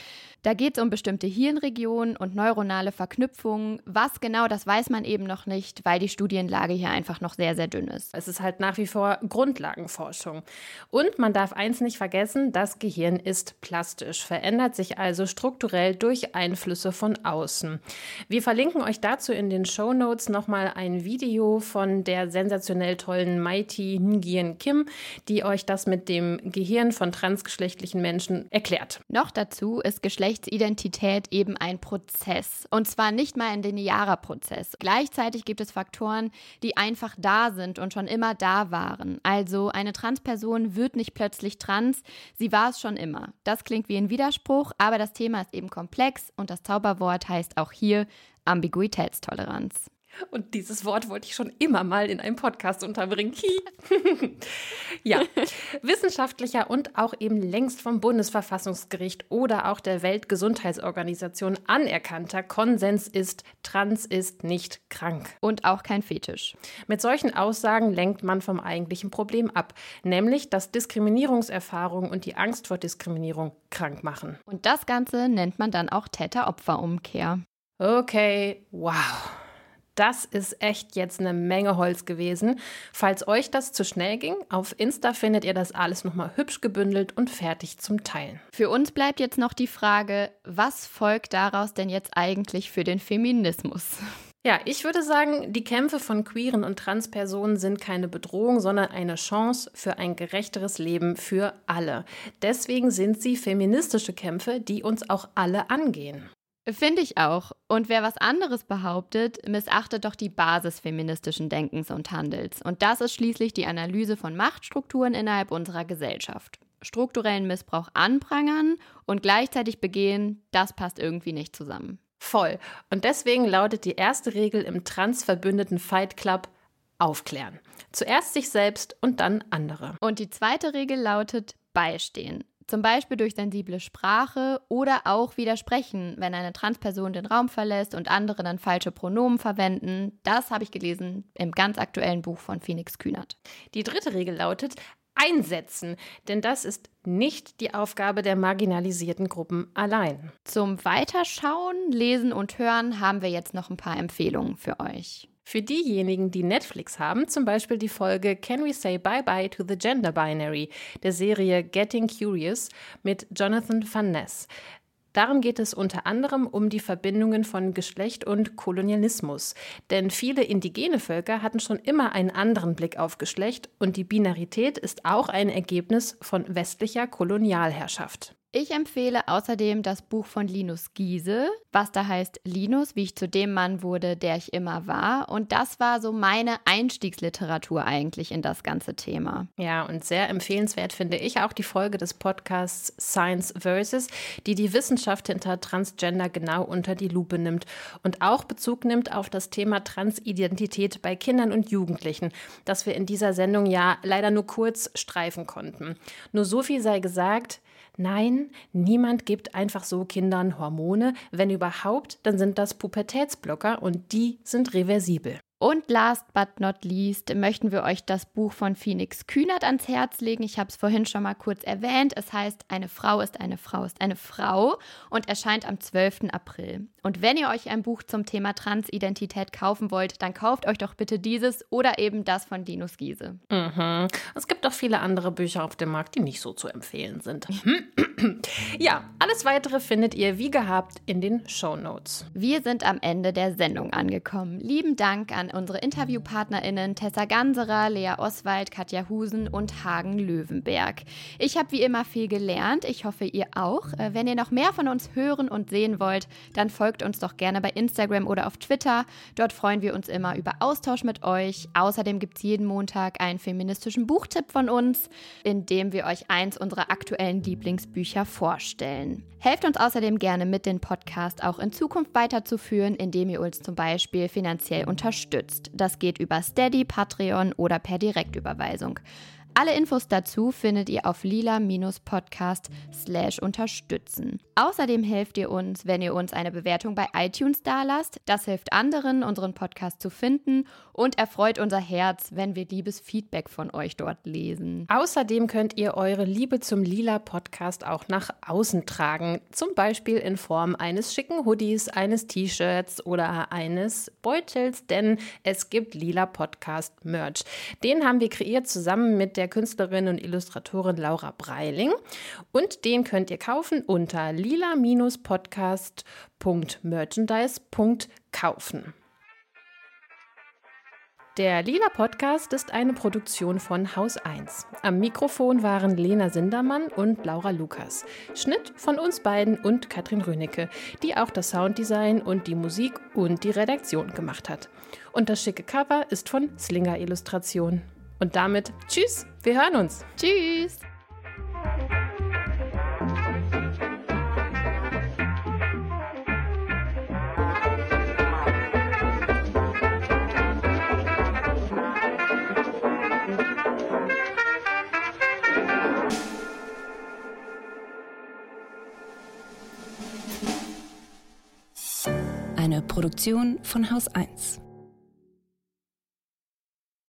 Da geht es um bestimmte Hirnregionen und neuronale Verknüpfungen. Was genau, das weiß man eben noch nicht, weil die Studienlage hier einfach noch sehr, sehr dünn ist. Es ist halt nach wie vor Grundlagenforschung. Und man darf eins nicht vergessen, das Gehirn ist plastisch, verändert sich also strukturell durch Einflüsse von außen. Wir verlinken euch dazu in den Show Notes nochmal ein Video von der sensationell tollen Mighty Ngien Kim, die euch das mit dem Gehirn von transgeschlechtlichen Menschen erklärt. Noch dazu ist Geschlechtsidentität eben ein Prozess. Und zwar nicht mal ein linearer Prozess. Gleichzeitig gibt es Faktoren, die einfach da sind und schon immer da waren. Also eine Transperson wird nicht plötzlich trans, sie war es schon immer. Das klingt wie ein Widerspruch, aber das Thema ist eben komplex und das Zauberwort heißt auch hier Ambiguitätstoleranz. Und dieses Wort wollte ich schon immer mal in einem Podcast unterbringen. <laughs> ja, wissenschaftlicher und auch eben längst vom Bundesverfassungsgericht oder auch der Weltgesundheitsorganisation anerkannter Konsens ist, trans ist nicht krank. Und auch kein Fetisch. Mit solchen Aussagen lenkt man vom eigentlichen Problem ab, nämlich dass Diskriminierungserfahrung und die Angst vor Diskriminierung krank machen. Und das Ganze nennt man dann auch Täter-Opfer-Umkehr. Okay, wow. Das ist echt jetzt eine Menge Holz gewesen. Falls euch das zu schnell ging, auf Insta findet ihr das alles nochmal hübsch gebündelt und fertig zum Teilen. Für uns bleibt jetzt noch die Frage, was folgt daraus denn jetzt eigentlich für den Feminismus? Ja, ich würde sagen, die Kämpfe von queeren und Transpersonen sind keine Bedrohung, sondern eine Chance für ein gerechteres Leben für alle. Deswegen sind sie feministische Kämpfe, die uns auch alle angehen. Finde ich auch. Und wer was anderes behauptet, missachtet doch die Basis feministischen Denkens und Handels. Und das ist schließlich die Analyse von Machtstrukturen innerhalb unserer Gesellschaft. Strukturellen Missbrauch anprangern und gleichzeitig begehen, das passt irgendwie nicht zusammen. Voll. Und deswegen lautet die erste Regel im transverbündeten Fight Club aufklären. Zuerst sich selbst und dann andere. Und die zweite Regel lautet beistehen. Zum Beispiel durch sensible Sprache oder auch widersprechen, wenn eine Transperson den Raum verlässt und andere dann falsche Pronomen verwenden. Das habe ich gelesen im ganz aktuellen Buch von Phoenix Kühnert. Die dritte Regel lautet, einsetzen, denn das ist nicht die Aufgabe der marginalisierten Gruppen allein. Zum Weiterschauen, Lesen und Hören haben wir jetzt noch ein paar Empfehlungen für euch. Für diejenigen, die Netflix haben, zum Beispiel die Folge Can We Say Bye Bye to the Gender Binary der Serie Getting Curious mit Jonathan Van Ness. Darum geht es unter anderem um die Verbindungen von Geschlecht und Kolonialismus. Denn viele indigene Völker hatten schon immer einen anderen Blick auf Geschlecht und die Binarität ist auch ein Ergebnis von westlicher Kolonialherrschaft. Ich empfehle außerdem das Buch von Linus Giese, was da heißt Linus, wie ich zu dem Mann wurde, der ich immer war. Und das war so meine Einstiegsliteratur eigentlich in das ganze Thema. Ja, und sehr empfehlenswert finde ich auch die Folge des Podcasts Science Versus, die die Wissenschaft hinter Transgender genau unter die Lupe nimmt und auch Bezug nimmt auf das Thema Transidentität bei Kindern und Jugendlichen, das wir in dieser Sendung ja leider nur kurz streifen konnten. Nur so viel sei gesagt, Nein, niemand gibt einfach so Kindern Hormone. Wenn überhaupt, dann sind das Pubertätsblocker und die sind reversibel. Und last but not least möchten wir euch das Buch von Phoenix Kühnert ans Herz legen. Ich habe es vorhin schon mal kurz erwähnt. Es heißt Eine Frau ist eine Frau ist eine Frau und erscheint am 12. April. Und wenn ihr euch ein Buch zum Thema Transidentität kaufen wollt, dann kauft euch doch bitte dieses oder eben das von Linus Giese. Mhm. Es gibt auch viele andere Bücher auf dem Markt, die nicht so zu empfehlen sind. <clears throat> ja, alles weitere findet ihr wie gehabt in den Show Notes. Wir sind am Ende der Sendung angekommen. Lieben Dank an unsere InterviewpartnerInnen Tessa Ganserer, Lea Oswald, Katja Husen und Hagen Löwenberg. Ich habe wie immer viel gelernt. Ich hoffe, ihr auch. Äh, wenn ihr noch mehr von uns hören und sehen wollt, dann folgt uns doch gerne bei Instagram oder auf Twitter. Dort freuen wir uns immer über Austausch mit euch. Außerdem gibt es jeden Montag einen feministischen Buchtipp von uns, in dem wir euch eins unserer aktuellen Lieblingsbücher vorstellen. Helft uns außerdem gerne mit, den Podcast auch in Zukunft weiterzuführen, indem ihr uns zum Beispiel finanziell unterstützt. Das geht über Steady, Patreon oder per Direktüberweisung. Alle Infos dazu findet ihr auf lila-podcast unterstützen. Außerdem helft ihr uns, wenn ihr uns eine Bewertung bei iTunes dalasst. Das hilft anderen, unseren Podcast zu finden und erfreut unser Herz, wenn wir liebes Feedback von euch dort lesen. Außerdem könnt ihr eure Liebe zum Lila Podcast auch nach außen tragen. Zum Beispiel in Form eines schicken Hoodies, eines T-Shirts oder eines Beutels, denn es gibt Lila Podcast Merch. Den haben wir kreiert zusammen mit der der Künstlerin und Illustratorin Laura Breiling. Und den könnt ihr kaufen unter lila-podcast.merchandise.kaufen. Der Lila Podcast ist eine Produktion von Haus 1. Am Mikrofon waren Lena Sindermann und Laura Lukas. Schnitt von uns beiden und Katrin Rönecke, die auch das Sounddesign und die Musik und die Redaktion gemacht hat. Und das schicke Cover ist von Slinger Illustration. Und damit tschüss, wir hören uns. Tschüss. Eine Produktion von Haus 1.